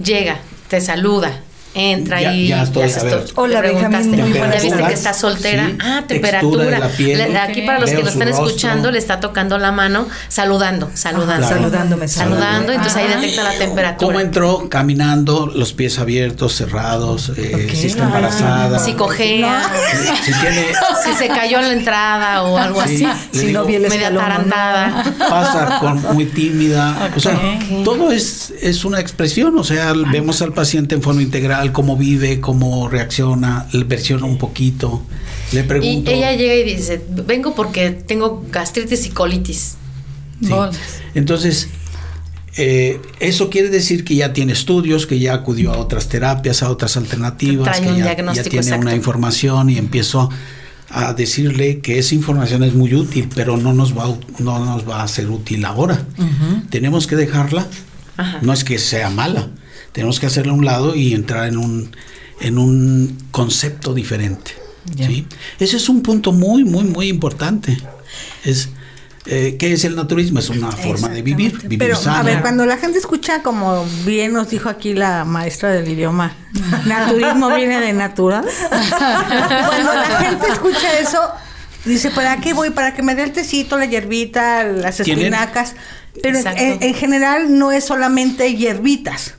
llega, te saluda, entra Ya- y ya estoy. Hola, Benjamín, ya buenas viste que está soltera. Sí, ah, temperatura. de la piel. Le- aquí para los que nos están rostro. escuchando, le está tocando la mano, saludando, saludando. Claro. Saludándome, Saludando, entonces ahí detecta la temperatura. ¿Cómo entró? Caminando, los pies abiertos, cerrados, eh, si está embarazada. Si cojea, Si tiene... [LAUGHS] si se cayó en la entrada o algo Sí, así. Si no digo, vi el Media escalón, ¿no? tarantada. pasa con muy tímida. O sea, todo es, es una expresión. O sea, vemos al paciente en forma integral, cómo vive, cómo reacciona, le versiona un poquito. Le Y pregunto. ella llega y dice, vengo porque tengo gastritis y colitis. Sí. Entonces, eh, eso quiere decir que ya tiene estudios, que ya acudió a otras terapias, a otras alternativas, que un ya, ya tiene exacto. una información y empiezo a decirle que esa información es muy útil, pero no nos va, no nos va a ser útil ahora. Tenemos que dejarla. Ajá. No es que sea mala, tenemos que hacerla a un lado y entrar en un, en un concepto diferente. ¿sí? Ese es un punto muy, muy, muy importante. Es, eh, ¿Qué es el naturismo? Es una forma de vivir, vivir Pero, sana. a ver, cuando la gente escucha, como bien nos dijo aquí la maestra del idioma, [LAUGHS] naturismo viene de natural. [LAUGHS] cuando la gente escucha eso, dice, ¿para qué voy? Para que me dé el tecito, la hierbita, las espinacas. Pero en general no es solamente hierbitas.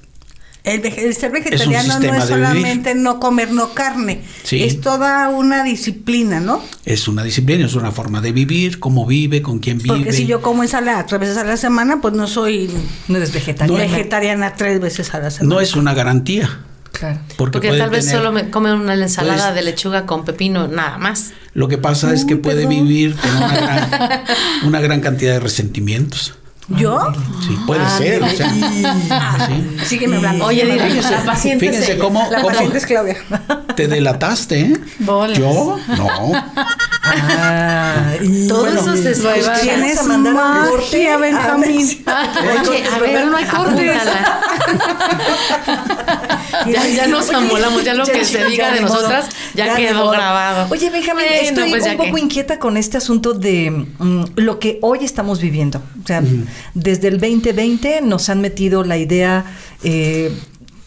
El, el ser vegetariano no es solamente no comer no carne. Sí. Es toda una disciplina, ¿no? Es una disciplina, es una forma de vivir, cómo vive, con quién vive. Porque si yo como ensalada tres veces a la semana, pues no soy No eres vegetariana. vegetariana tres veces a la semana. no es una garantía. Claro. Porque, tal vez tener- solo me come una ensalada puedes- de lechuga con pepino, nada más. Lo que pasa es que puede vivir con una gran, [LAUGHS] una gran cantidad de resentimientos. ¿Yo? Sí, puede ser. o sea, sí. Sígueme hablando. Oye, dile, Fíjense, la paciente fíjense ella. cómo, La cómo paciente es Claudia. te delataste, ¿eh? Bolas. Yo, no. Ah, y- Todo bueno, eso se bye. Tienes a mandar un corte. Benjamín. Oye, a ver, no hay corte. [LAUGHS] [LAUGHS] Ya, ya nos amolamos, ya lo que se diga ya de nosotras ya, quedó grabado. Oye, Benjamín, estoy pues un poco que- inquieta con este asunto de mm, lo que hoy estamos viviendo. O sea, desde el 2020 nos han metido la idea eh,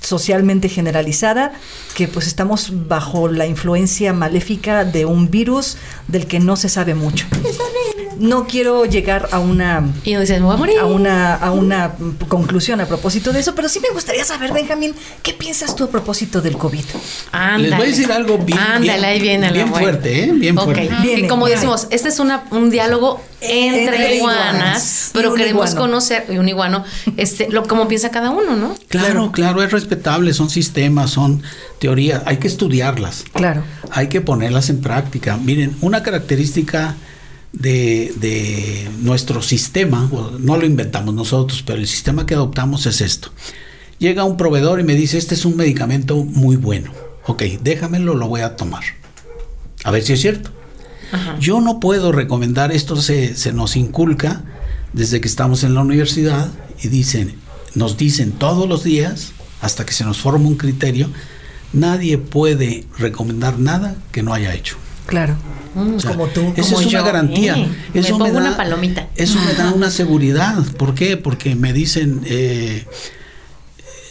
socialmente generalizada que pues estamos bajo la influencia maléfica de un virus del que no se sabe mucho. No quiero llegar a una Y nos dicen, me voy a morir. a una, a una conclusión a propósito de eso, pero sí me gustaría saber, Benjamín, ¿qué piensas tú a propósito del COVID? Ándale. Les voy a decir algo bien, Ándale, bien, ahí viene la bien buena. fuerte, ¿eh? Bien fuerte. Viene, y como decimos, este es una, un diálogo entre, Entre iguanas. pero queremos iguano. conocer, y un iguano, este, lo como piensa cada uno, ¿no? Claro, claro, es respetable, son sistemas, son teorías, hay que estudiarlas. Claro. Hay que ponerlas en práctica. Miren, una característica de, de nuestro sistema, no lo inventamos nosotros, pero el sistema que adoptamos es esto. Llega un proveedor y me dice, este es un medicamento muy bueno. Ok, déjamelo, lo voy a tomar. A ver si es cierto. Ajá. Yo no puedo recomendar, esto se, se nos inculca desde que estamos en la universidad y dicen, nos dicen todos los días, hasta que se nos forma un criterio, nadie puede recomendar nada que no haya hecho. Claro. O sea, como tú. Esa Como es una garantía. Eh, me eso pongo da, una palomita. Eso me da [LAUGHS] una seguridad. ¿Por qué? Porque me dicen, eh,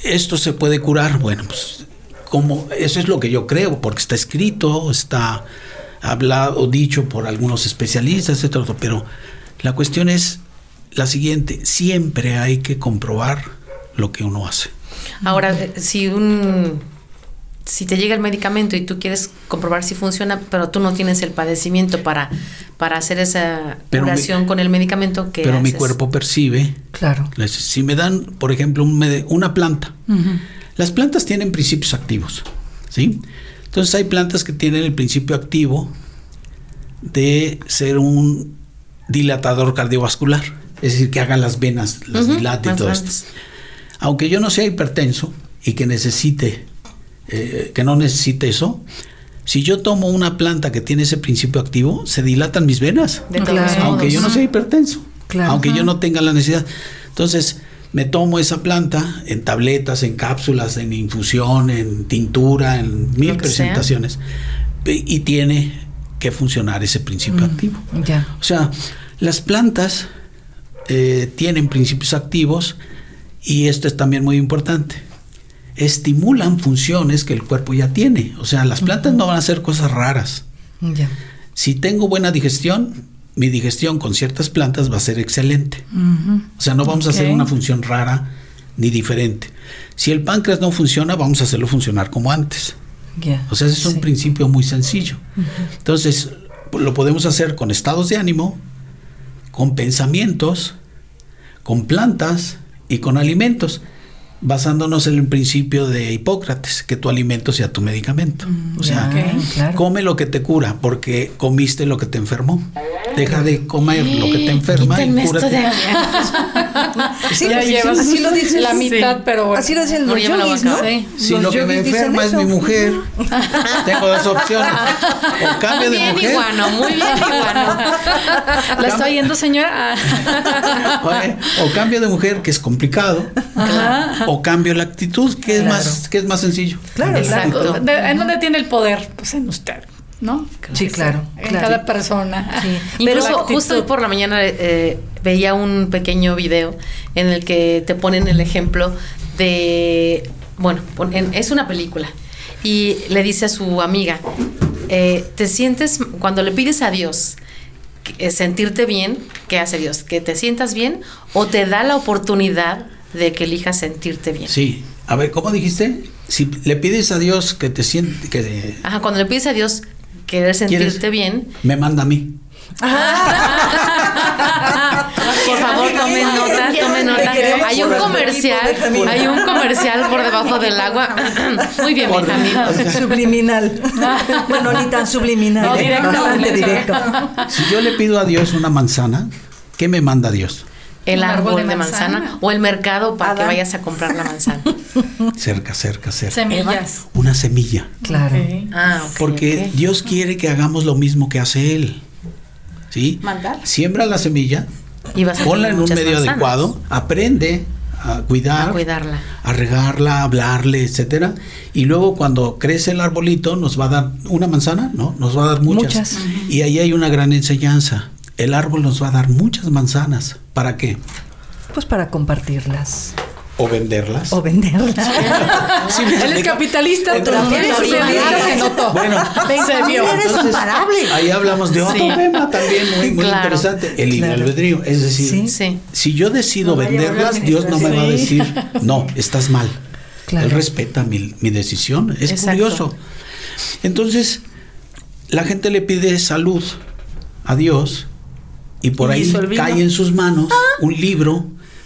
esto se puede curar. Bueno, pues como eso es lo que yo creo, porque está escrito, está hablado, dicho por algunos especialistas, etcétera. Pero la cuestión es la siguiente: siempre hay que comprobar lo que uno hace. Ahora, eh, si un si te llega el medicamento y tú quieres comprobar si funciona, pero tú no tienes el padecimiento para, para hacer esa Pero mi- curación con el medicamento que Pero mi cuerpo percibe Claro. Si me dan, por ejemplo, un una planta, las plantas tienen principios activos, ¿sí? Entonces hay plantas que tienen el principio activo de ser un dilatador cardiovascular, es decir, que hagan las venas, las dilate y todo esto. Aunque yo no sea hipertenso y que necesite, eh, que no necesite eso, si yo tomo una planta que tiene ese principio activo, se dilatan mis venas De todos Claro. aunque yo no sea hipertenso, Claro. aunque yo no tenga la necesidad. Entonces, me tomo esa planta en tabletas, en cápsulas, en infusión, en tintura, en mil sea. presentaciones, y tiene que funcionar ese principio activo. Ya. O sea, las plantas eh, tienen principios activos y esto es también muy importante. Estimulan funciones que el cuerpo ya tiene. O sea, las plantas no van a hacer cosas raras. Si tengo buena digestión, mi digestión con ciertas plantas va a ser excelente. O sea, no vamos a hacer una función rara ni diferente. Si el páncreas no funciona, vamos a hacerlo funcionar como antes. O sea, ese es un Sí. principio muy sencillo. Entonces, lo podemos hacer con estados de ánimo, con pensamientos, con plantas y con alimentos, basándonos en el principio de Hipócrates, que tu alimento sea tu medicamento. O sea, claro. come lo que te cura, porque comiste lo que te enfermó. Deja de comer lo que te enferma Quítenme y esto cúrate. de [LAUGHS] Sí, ya así- llevas así lo dicen. la mitad, pero bueno. Así lo dicen los yogis, ¿no? acabar. Sí. Si Los lo que me enferma es mi mujer, [LAUGHS] tengo dos opciones. O cambio de Bien mujer. iguano, muy bien iguano. [LAUGHS] ¿La está oyendo, señora? Oye, o cambio de mujer, que es complicado, o cambio la actitud, que es más, que es más sencillo. Claro, Exacto. ¿En dónde tiene el poder? Pues en usted, ¿no? Sí, claro, En claro. cada persona. [LAUGHS] La actitud. justo hoy por la mañana eh, veía un pequeño video en el que te ponen el ejemplo de, bueno, en- es una película y le dice a su amiga, eh, te sientes, cuando le pides a Dios que- eh, sentirte bien, ¿qué hace Dios? Que te sientas bien o te da la oportunidad de que elijas sentirte bien. Sí. A ver, ¿cómo dijiste? Si le pides a Dios que te siente, que Ajá, cuando le pides a Dios querer sentirte ¿Quieres? bien, me manda a mí. [LAUGHS] Por favor, tome nota, tome nota. queremos Hay un comercial, hay un comercial por debajo del agua. [LAUGHS] [CLEARS THROAT] Muy bien, Por- Benjamín. Subliminal. [LAUGHS] bueno, ni tan subliminal. No, eh, directo. Directo. Si yo le pido a Dios una manzana, ¿qué me manda Dios? El árbol árbol de de manzana, manzana. o el mercado para que vayas a comprar la manzana. [LAUGHS] Cerca, cerca, cerca. Semillas. Una semilla. Claro. Ah, Porque. Dios quiere que hagamos lo mismo que hace Él. ¿Sí? Mandar. Siembra la semilla, Y vas a ponla en un medio manzanas. adecuado, aprende a cuidar, A cuidarla. a regarla, a hablarle, etcétera, y luego cuando crece el arbolito nos va a dar una manzana, ¿no? Nos va a dar muchas. Muchas. Y ahí hay una gran enseñanza. El árbol nos va a dar muchas manzanas. ¿Para qué? Pues para compartirlas O venderlas. o venderlas. ¿Sí me Él es capitalista, también eres es socialista, se notó. Bueno, se vio. Eres Entonces, imparable. Ahí hablamos de otro Sí. tema también muy, muy Claro. interesante, el libre Claro. albedrío. Es decir, Sí. Sí. si yo decido No venderlas, Dios no me va a decir, no, estás mal. Claro. Él respeta mi, mi decisión. Es Exacto. curioso. Entonces, la gente le pide salud a Dios y por Y ahí cae en sus manos un libro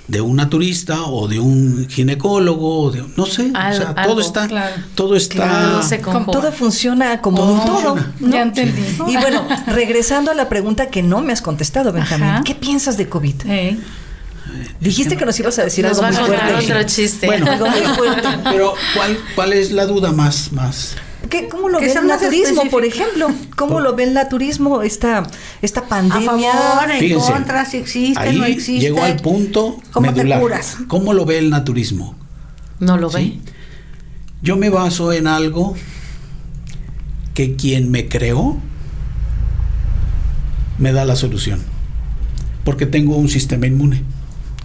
de un naturista o de un ginecólogo, o de, no sé, Al- o sea, algo, todo está, claro. todo está, Todo se Como todo funciona como un todo. ¿no? Ya entendí. Y bueno, regresando a la pregunta que no me has contestado, Benjamín, Ajá. ¿qué piensas de COVID? Eh, Dijiste que nos ibas a decir Nos algo muy fuerte. otro chiste. Bueno, Algo muy [LAUGHS] fuerte. pero ¿cuál, cuál es la duda más, más? ¿Qué- ¿Cómo lo ve el naturismo, por ejemplo? ¿Cómo lo ve el naturismo, esta, esta A pandemia? favor, en Fíjense, contra, si existe, ahí no existe. llegó al punto ¿Cómo medular. te curas? ¿Cómo lo ve el naturismo? No lo ve. Yo me baso en algo que quien me creó me da la solución. Porque tengo un sistema inmune.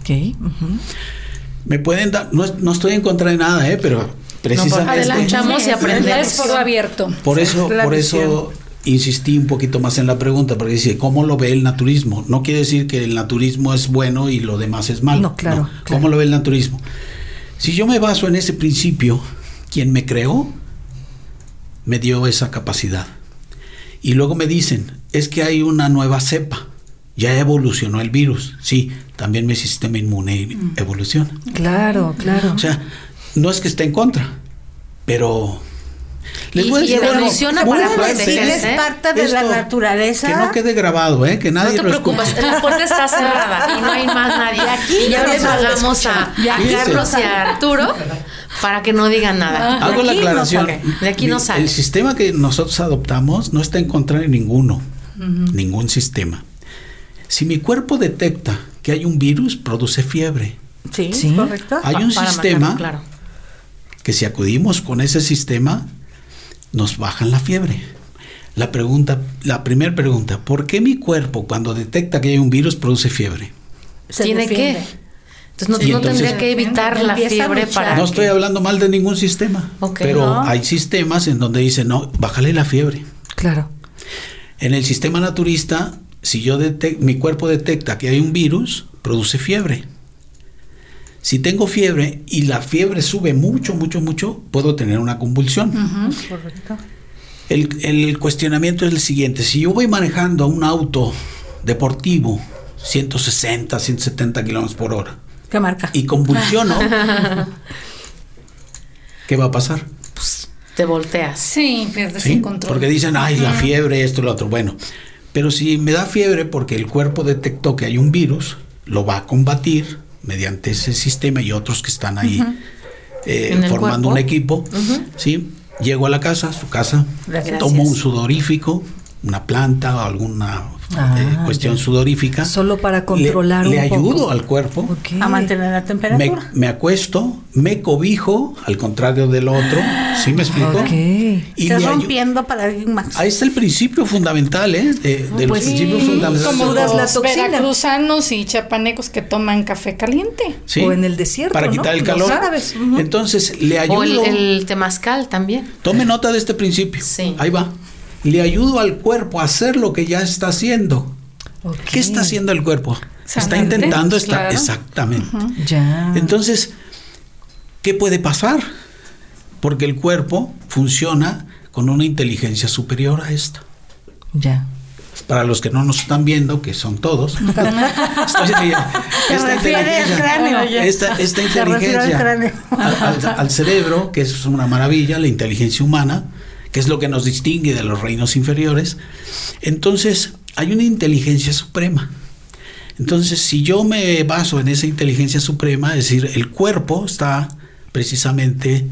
Ok, ujú. Me pueden dar, no, no estoy en contra de nada, ¿eh? pero precisamente Escuchamos y aprendemos. Es foro abierto. por eso, Es la por visión. eso insistí un poquito más en la pregunta, porque dice, ¿cómo lo ve el naturismo? No quiere decir que el naturismo es bueno y lo demás es malo. No, claro, ¿Cómo claro. lo ve el naturismo? Si yo me baso en ese principio, quien me creó me dio esa capacidad. Y luego me dicen, es que hay una nueva cepa, ya evolucionó el virus. Sí, también mi sistema inmune evoluciona. Claro, claro. O sea, no es que esté en contra, pero les Y- voy a decir evoluciona muy para protegerse. Es parte de la naturaleza. Que no quede grabado, ¿eh? Que No nadie te lo preocupes, la puerta está cerrada y no hay más nadie. [LAUGHS] Y ya no le pagamos a, a. Carlos y a Arturo para que no digan nada. Hago De la aquí no aclaración. De aquí no sale. El sistema que nosotros adoptamos no está en contra de ninguno, ningún sistema. Si mi cuerpo detecta que hay un virus, produce fiebre. Sí, Sí. correcto. Hay Pa- un para sistema matarlo, claro. Que si acudimos con ese sistema, nos bajan la fiebre. La pregunta, la primera pregunta, ¿por qué mi cuerpo cuando detecta que hay un virus produce fiebre? Se Tiene defiende. que. Entonces no, Y no entonces- tendría que evitar la fiebre para. No que- estoy hablando mal de ningún sistema, pero No. hay sistemas en donde dicen, no, bájale la fiebre. Claro. En el sistema naturista, si yo detec- mi cuerpo detecta que hay un virus, produce fiebre. Si tengo fiebre y la fiebre sube mucho, mucho, mucho, puedo tener una convulsión. Correcto. El, el cuestionamiento es el siguiente, si yo voy manejando un auto deportivo, 160, 170 kilómetros por hora, ¿Qué marca? y convulsiono, [LAUGHS] ¿qué va a pasar? Te volteas. Sí, pierdes ¿Sí? el control. Porque dicen, ay, la fiebre, esto, lo otro. Bueno, pero si me da fiebre porque el cuerpo detectó que hay un virus, lo va a combatir mediante ese sistema y otros que están ahí eh, formando cuerpo. un equipo. ¿sí? Llego a la casa, su casa, Gracias. tomo un sudorífico, una planta o alguna Ah, eh, cuestión ya. sudorífica. Solo para controlar le, un poco. ayudo al cuerpo. A mantener la temperatura. me acuesto, me cobijo, al contrario del otro. ¿Sí me explico? Ok. Y Estás rompiendo paradigmas. Ahí está el principio fundamental, ¿eh? De, de los Pues sí, principios fundamentales. Como Sudas los la toxina. veracruzanos y chapanecos que toman café caliente. ¿sí? O en el desierto, Para ¿no? quitar el Los calor. árabes, ujú. Entonces, le ayudo. O el, el temazcal también. Tome nota de este principio. Sí. Ahí va. Le ayudo al cuerpo a hacer lo que ya está haciendo. ¿Qué está haciendo el cuerpo? Está intentando estar. claro. Exactamente. Ya. Entonces, ¿qué puede pasar? Porque el cuerpo funciona con una inteligencia superior a esta. ya. Para los que no nos están viendo, que son todos, [LAUGHS] esta inteligencia- esta, esta al cerebro, que es una maravilla, la inteligencia humana, que es lo que nos distingue de los reinos inferiores. Entonces, hay una inteligencia suprema. Entonces, si yo me baso en esa inteligencia suprema, es decir, el cuerpo está precisamente,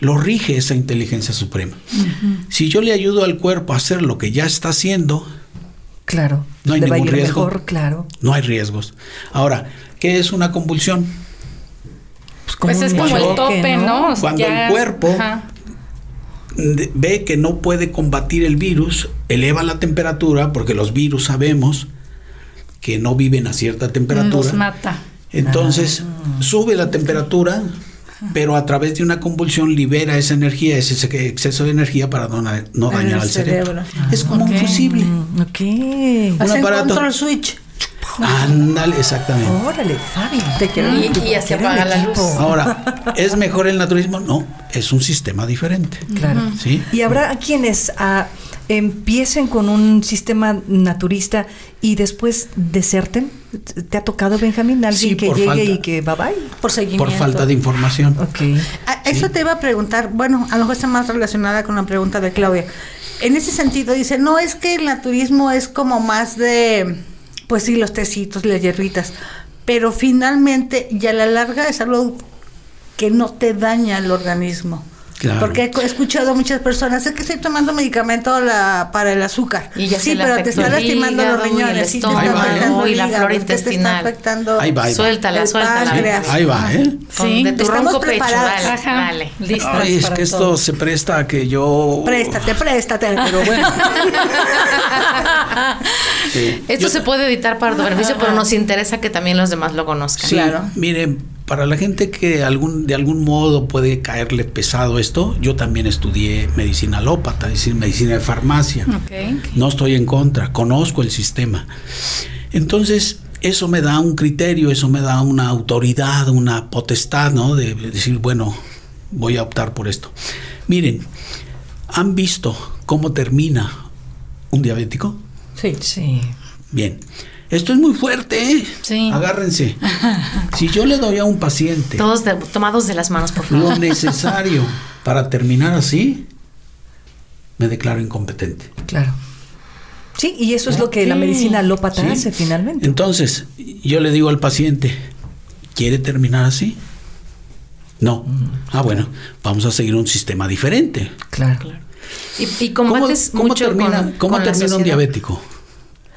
lo rige esa inteligencia suprema. Si yo le ayudo al cuerpo a hacer lo que ya está haciendo, Claro. No hay Le va a ningún ir riesgo. mejor, claro. no hay riesgos. Ahora, ¿qué es una convulsión? Pues, Pues un es como choque, el tope, ¿no? Cuando el cuerpo- Ajá. Ve que no puede combatir el virus, eleva la temperatura, porque los virus sabemos que no viven a cierta Los temperatura. mata. Entonces, Ah. sube la temperatura, pero a través de una convulsión libera esa energía, ese exceso de energía para no, dañar el al cerebro. cerebro. Es como un fusible. Ok. Un Hacen aparato. control switch. Ándale, exactamente. Órale, Fabi. Te quiero. Y, y ya se Quiero apaga la luz. Ahora, ¿es mejor el naturismo? No, es un sistema diferente. Claro. ¿Sí? Y habrá quienes ah, empiecen con un sistema naturista y después deserten. ¿Te ha tocado, Benjamín? Alguien Sí, que llegue falta. y que bye bye. Por seguimiento. Por falta de información. Ok. Ah, Eso te iba a preguntar, bueno, a lo mejor está más relacionada con la pregunta de Claudia. En ese sentido dice, no es que el naturismo es como más de, pues sí, los tecitos, las hierbitas, pero finalmente y a la larga es algo que no te daña el organismo. Claro. Porque he escuchado a muchas personas, es que estoy tomando medicamento la- para el azúcar. Y ya sí, pero te está lastimando los hígado y el riñones, sí, te está Ahí va, afectando y la flora te está intestinal. afectando Ahí va, ahí va. Suéltala, suéltala. Ahí va, ¿eh? Sí, de tu estamos ronco pecho, Ajá. dale. Listas Ay, es para que esto todo. se presta a que yo... Préstate, préstate. Pero bueno. [LAUGHS] Sí. Esto Yo- se puede editar para tu beneficio, pero nos interesa que también los demás lo conozcan. Sí, Claro. miren, para la gente que algún, de algún modo puede caerle pesado esto, yo también estudié medicina alópata, es decir, medicina de farmacia. Ok. No estoy en contra, conozco el sistema. Entonces, eso me da un criterio, eso me da una autoridad, una potestad, ¿no? De decir, bueno, voy a optar por esto. Miren, ¿han visto cómo termina un diabético? Sí. Sí. Bien. Esto es muy fuerte, ¿eh? Sí. Agárrense. Si yo le doy a un paciente Todos de- tomados de las manos, por favor. lo necesario para terminar así, me declaro incompetente. Claro. Sí, y eso es lo que la medicina alópata Sí. hace finalmente. Entonces, yo le digo al paciente, ¿quiere terminar así? No. Ah, bueno, vamos a seguir un sistema diferente. Claro. Y, y ¿Cómo, combates cómo mucho termina, con, cómo con la termina un diabético?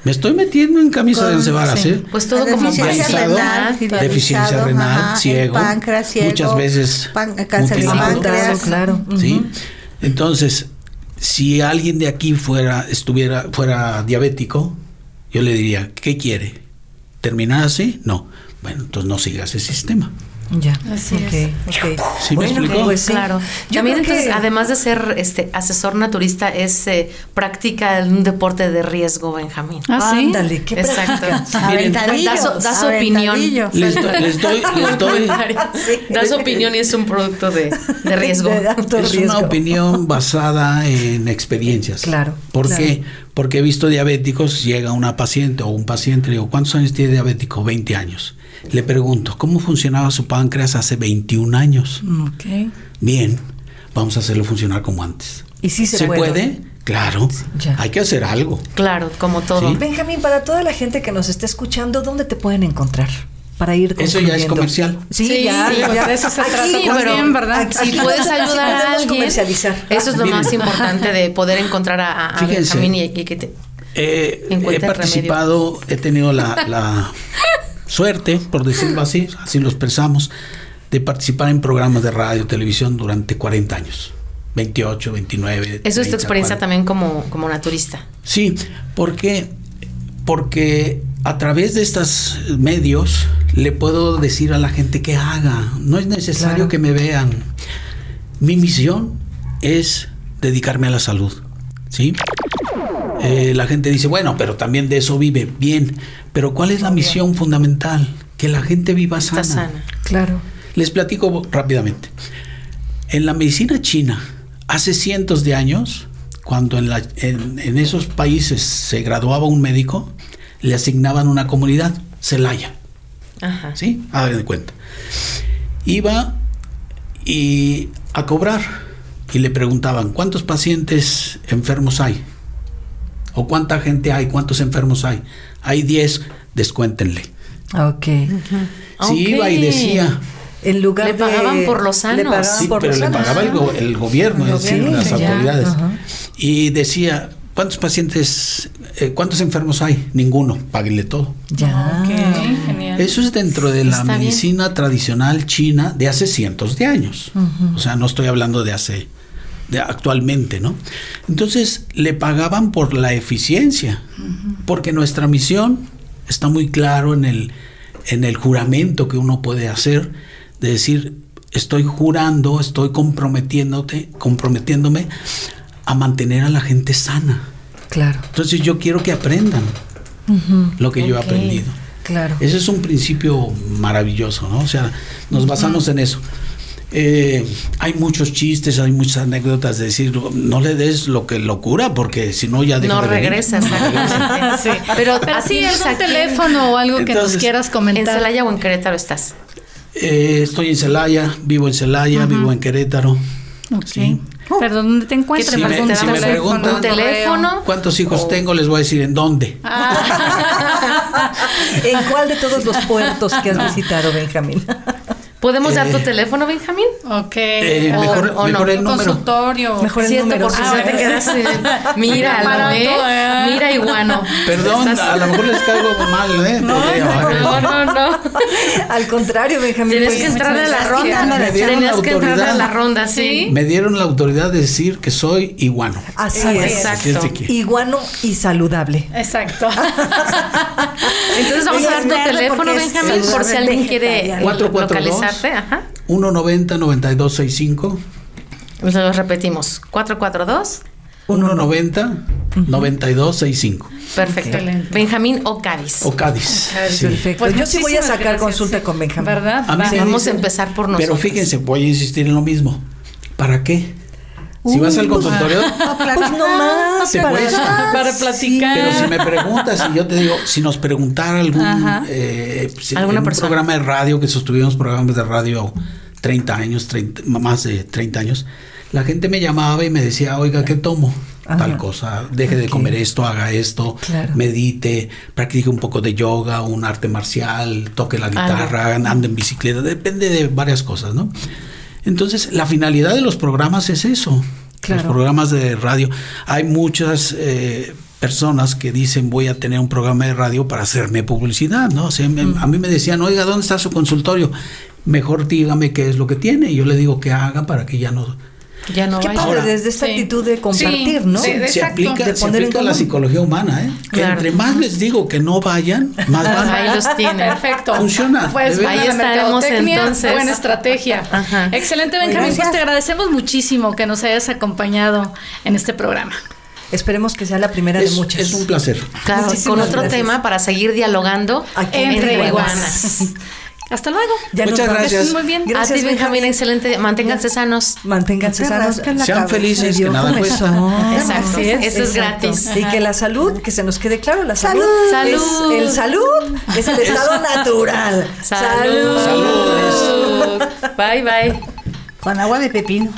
Me estoy metiendo en camisa de once varas, sí. ¿eh? Pues todo La como deficiencia paralizado, renal, deficiencia renal, ajá, ciego, páncreas, ciego, muchas veces pan- cáncer de páncreas. Claro. ¿sí? Entonces, si alguien de aquí fuera, estuviera, fuera diabético, yo le diría, ¿qué quiere? ¿Terminar así? No. Bueno, entonces no siga ese sistema. Ya. Así ok, es. ok. ¿Sí me explicó? pues sí. Claro. Yo También entonces, que- además de ser este asesor naturista, es eh, práctica un deporte de riesgo, Benjamín. Ah, sí. Ándale, qué Exacto. [LAUGHS] Miren, Aventadillo, da su, da su opinión. Les, do- les doy, les doy, [LAUGHS] Da su opinión y es un producto de, de riesgo. [LAUGHS] De es riesgo. una opinión basada en experiencias. Claro, ¿Por claro. qué? Porque he visto diabéticos, llega una paciente o un paciente, le digo, ¿cuántos años tiene diabético? 20 años. Le pregunto, ¿cómo funcionaba su páncreas hace 21 años? Ok. Bien, vamos a hacerlo funcionar como antes. Y sí se, puede? Claro. Ya. Hay que hacer algo. Claro, como todo. Sí. Benjamín, para toda la gente que nos esté escuchando, ¿dónde te pueden encontrar? Para ir Eso ya es comercial. Sí, Sí, ya, sí, ya. de eso se Aquí, trata pero bien, ¿verdad? aquí- si puedes ayudar a alguien, comercializar. eso es lo Miren. más importante de poder encontrar a, a [LAUGHS] Fíjense. Benjamín y, y que te, Eh, he participado, he tenido la, la suerte, por decirlo así, así lo expresamos, de participar en programas de radio, televisión durante 40 años. 28, 29. Eso es 30, tu experiencia 40. también como, como naturista. Sí, porque porque a través de estos medios le puedo decir a la gente que haga. No es necesario Claro. que me vean. Mi misión es dedicarme a la salud. ¿Sí? Eh, la gente dice, bueno, pero también de eso vive. Bien, pero ¿cuál es la misión fundamental? Que la gente viva sana. Está sana. Claro. Les platico rápidamente. En la medicina china, hace cientos de años, cuando en, la- en- en esos países se graduaba un médico, le asignaban una comunidad, Celaya. Ajá. ¿Sí? Hagan de cuenta. Iba y a cobrar y le preguntaban, ¿cuántos pacientes enfermos hay? ¿O cuánta gente hay? ¿Cuántos enfermos hay? Hay 10, descuéntenle. Ok. Si iba y decía, En lugar Le pagaban de- por los. Le pagaban Sí, por pero los le pagaba el, go- el gobierno, El es decir, las ya. autoridades. Ajá. Y decía, ¿cuántos pacientes, eh, cuántos enfermos hay? Ninguno, páguenle todo. Ya. Ok, genial. Eso es dentro de la bien. medicina tradicional china de hace cientos de años. O sea, no estoy hablando de hace, de actualmente, ¿no? Entonces, le pagaban por la eficiencia, porque nuestra misión está muy claro en el, en el juramento que uno puede hacer, de decir, estoy jurando, estoy comprometiéndote, comprometiéndome a mantener a la gente sana. Claro. Entonces yo quiero que aprendan lo que yo he aprendido. Claro. Ese es un principio maravilloso, ¿no? O sea, nos basamos en eso. Eh, hay muchos chistes, hay muchas anécdotas de decir, no le des lo que locura, porque si no ya deja No de venir. regresa, exactamente. Sí. Pero, Pero sí, ¿atiendes algún aquí en- teléfono o algo que nos quieras ¿En comentar. Celaya o en Querétaro estás? Eh, estoy en Celaya, vivo en Celaya, vivo en Querétaro. Ok. Sí. Pero ¿dónde te encuentras? Si me- ¿Algún si me teléfono, preguntan- un correo? ¿Teléfono? ¿Cuántos hijos tengo? Les voy a decir en dónde. [LAUGHS] ¿En cuál de todos los puertos que has visitado, Benjamín? ¿Podemos dar tu Eh, teléfono, Benjamín? Ok. Eh, O- mejor o mejor no, el número. Consultorio. Mejor el Cierto, número. porque sí. te quedas. eh, Mira, [LAUGHS] Barato, ¿eh? ¿eh? Mira, iguano. Perdón, Estás- a lo mejor les caigo mal, ¿eh? Ay, No, no, no. [LAUGHS] Al contrario, Benjamín. Tienes pues, que entrar a la ronda. Me dieron Tenías que entrar a la ronda, sí. Me dieron la autoridad de decir que soy iguano. Así es. es. Así es de que- Iguano y saludable. Exacto. [LAUGHS] Entonces vamos a dar tu teléfono, Benjamín, por si alguien quiere vegetariano. 442. localizarte. Ajá. 190-9265. Se los repetimos. 442. 190-9265. Perfecto. Excelente. Benjamín o Cádiz. O Cádiz. sí. Perfecto. Pues Yo sí voy a sacar gracias, consulta sí. con Benjamín. ¿Verdad? A Va. Vamos dice- a empezar por nosotros. Pero fíjense, voy a insistir en lo mismo. ¿Para qué? Si vas al consultorio, Pues no más. Te para, puedes- Para platicar. pero si me preguntas, y yo te digo, si nos preguntara algún eh, si- Alguna en un persona. programa de radio, que sostuvimos programas de radio 30 años, 30, más de 30 años, la gente me llamaba y me decía, oiga, ¿qué tomo? Ajá. Tal cosa, deje de comer esto, haga esto, Claro. medite, practique un poco de yoga, un arte marcial, toque la guitarra, ande en bicicleta, depende de varias cosas, ¿no? Entonces, la finalidad de los programas es eso. Claro. Los programas de radio. Hay muchas eh, personas que dicen voy a tener un programa de radio para hacerme publicidad, ¿no? O sea, me- a mí me decían, oiga, ¿dónde está su consultorio? Mejor dígame qué es lo que tiene y yo le digo que haga para que ya no... Ya no Qué padre, desde esta Sí. actitud de compartir, Sí, ¿no? sí, se aplica, De se poner en aplica la psicología humana, ¿eh? Que Claro. entre más les digo que no vayan, más van. Ahí los tiene. Perfecto. Funciona, Pues de. Ahí estaremos entonces. Buena estrategia. Ajá. Excelente, Benjamín. Pues te agradecemos muchísimo que nos hayas acompañado en este programa. Esperemos que sea la primera de Es, muchas. es un placer. Claro, Muchísimas con otro gracias. tema para seguir dialogando Aquí entre, entre iguanas. [LAUGHS] Hasta luego. Ya nos Muchas vamos. gracias. Muy bien. A ti, Benjamín, excelente. Manténganse sanos. Manténganse sanos. Sean cabeza. felices, que nada comezón. cuesta. Exacto. Así es, Eso es Exacto. gratis. Y que la salud, que se nos quede claro, la salud, Salud. es el salud, es el estado [LAUGHS] natural. Salud. Saludos. Bye, bye. Con agua de pepino.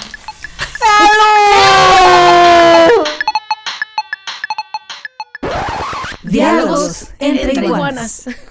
Diálogos entre iguanas. iguanas.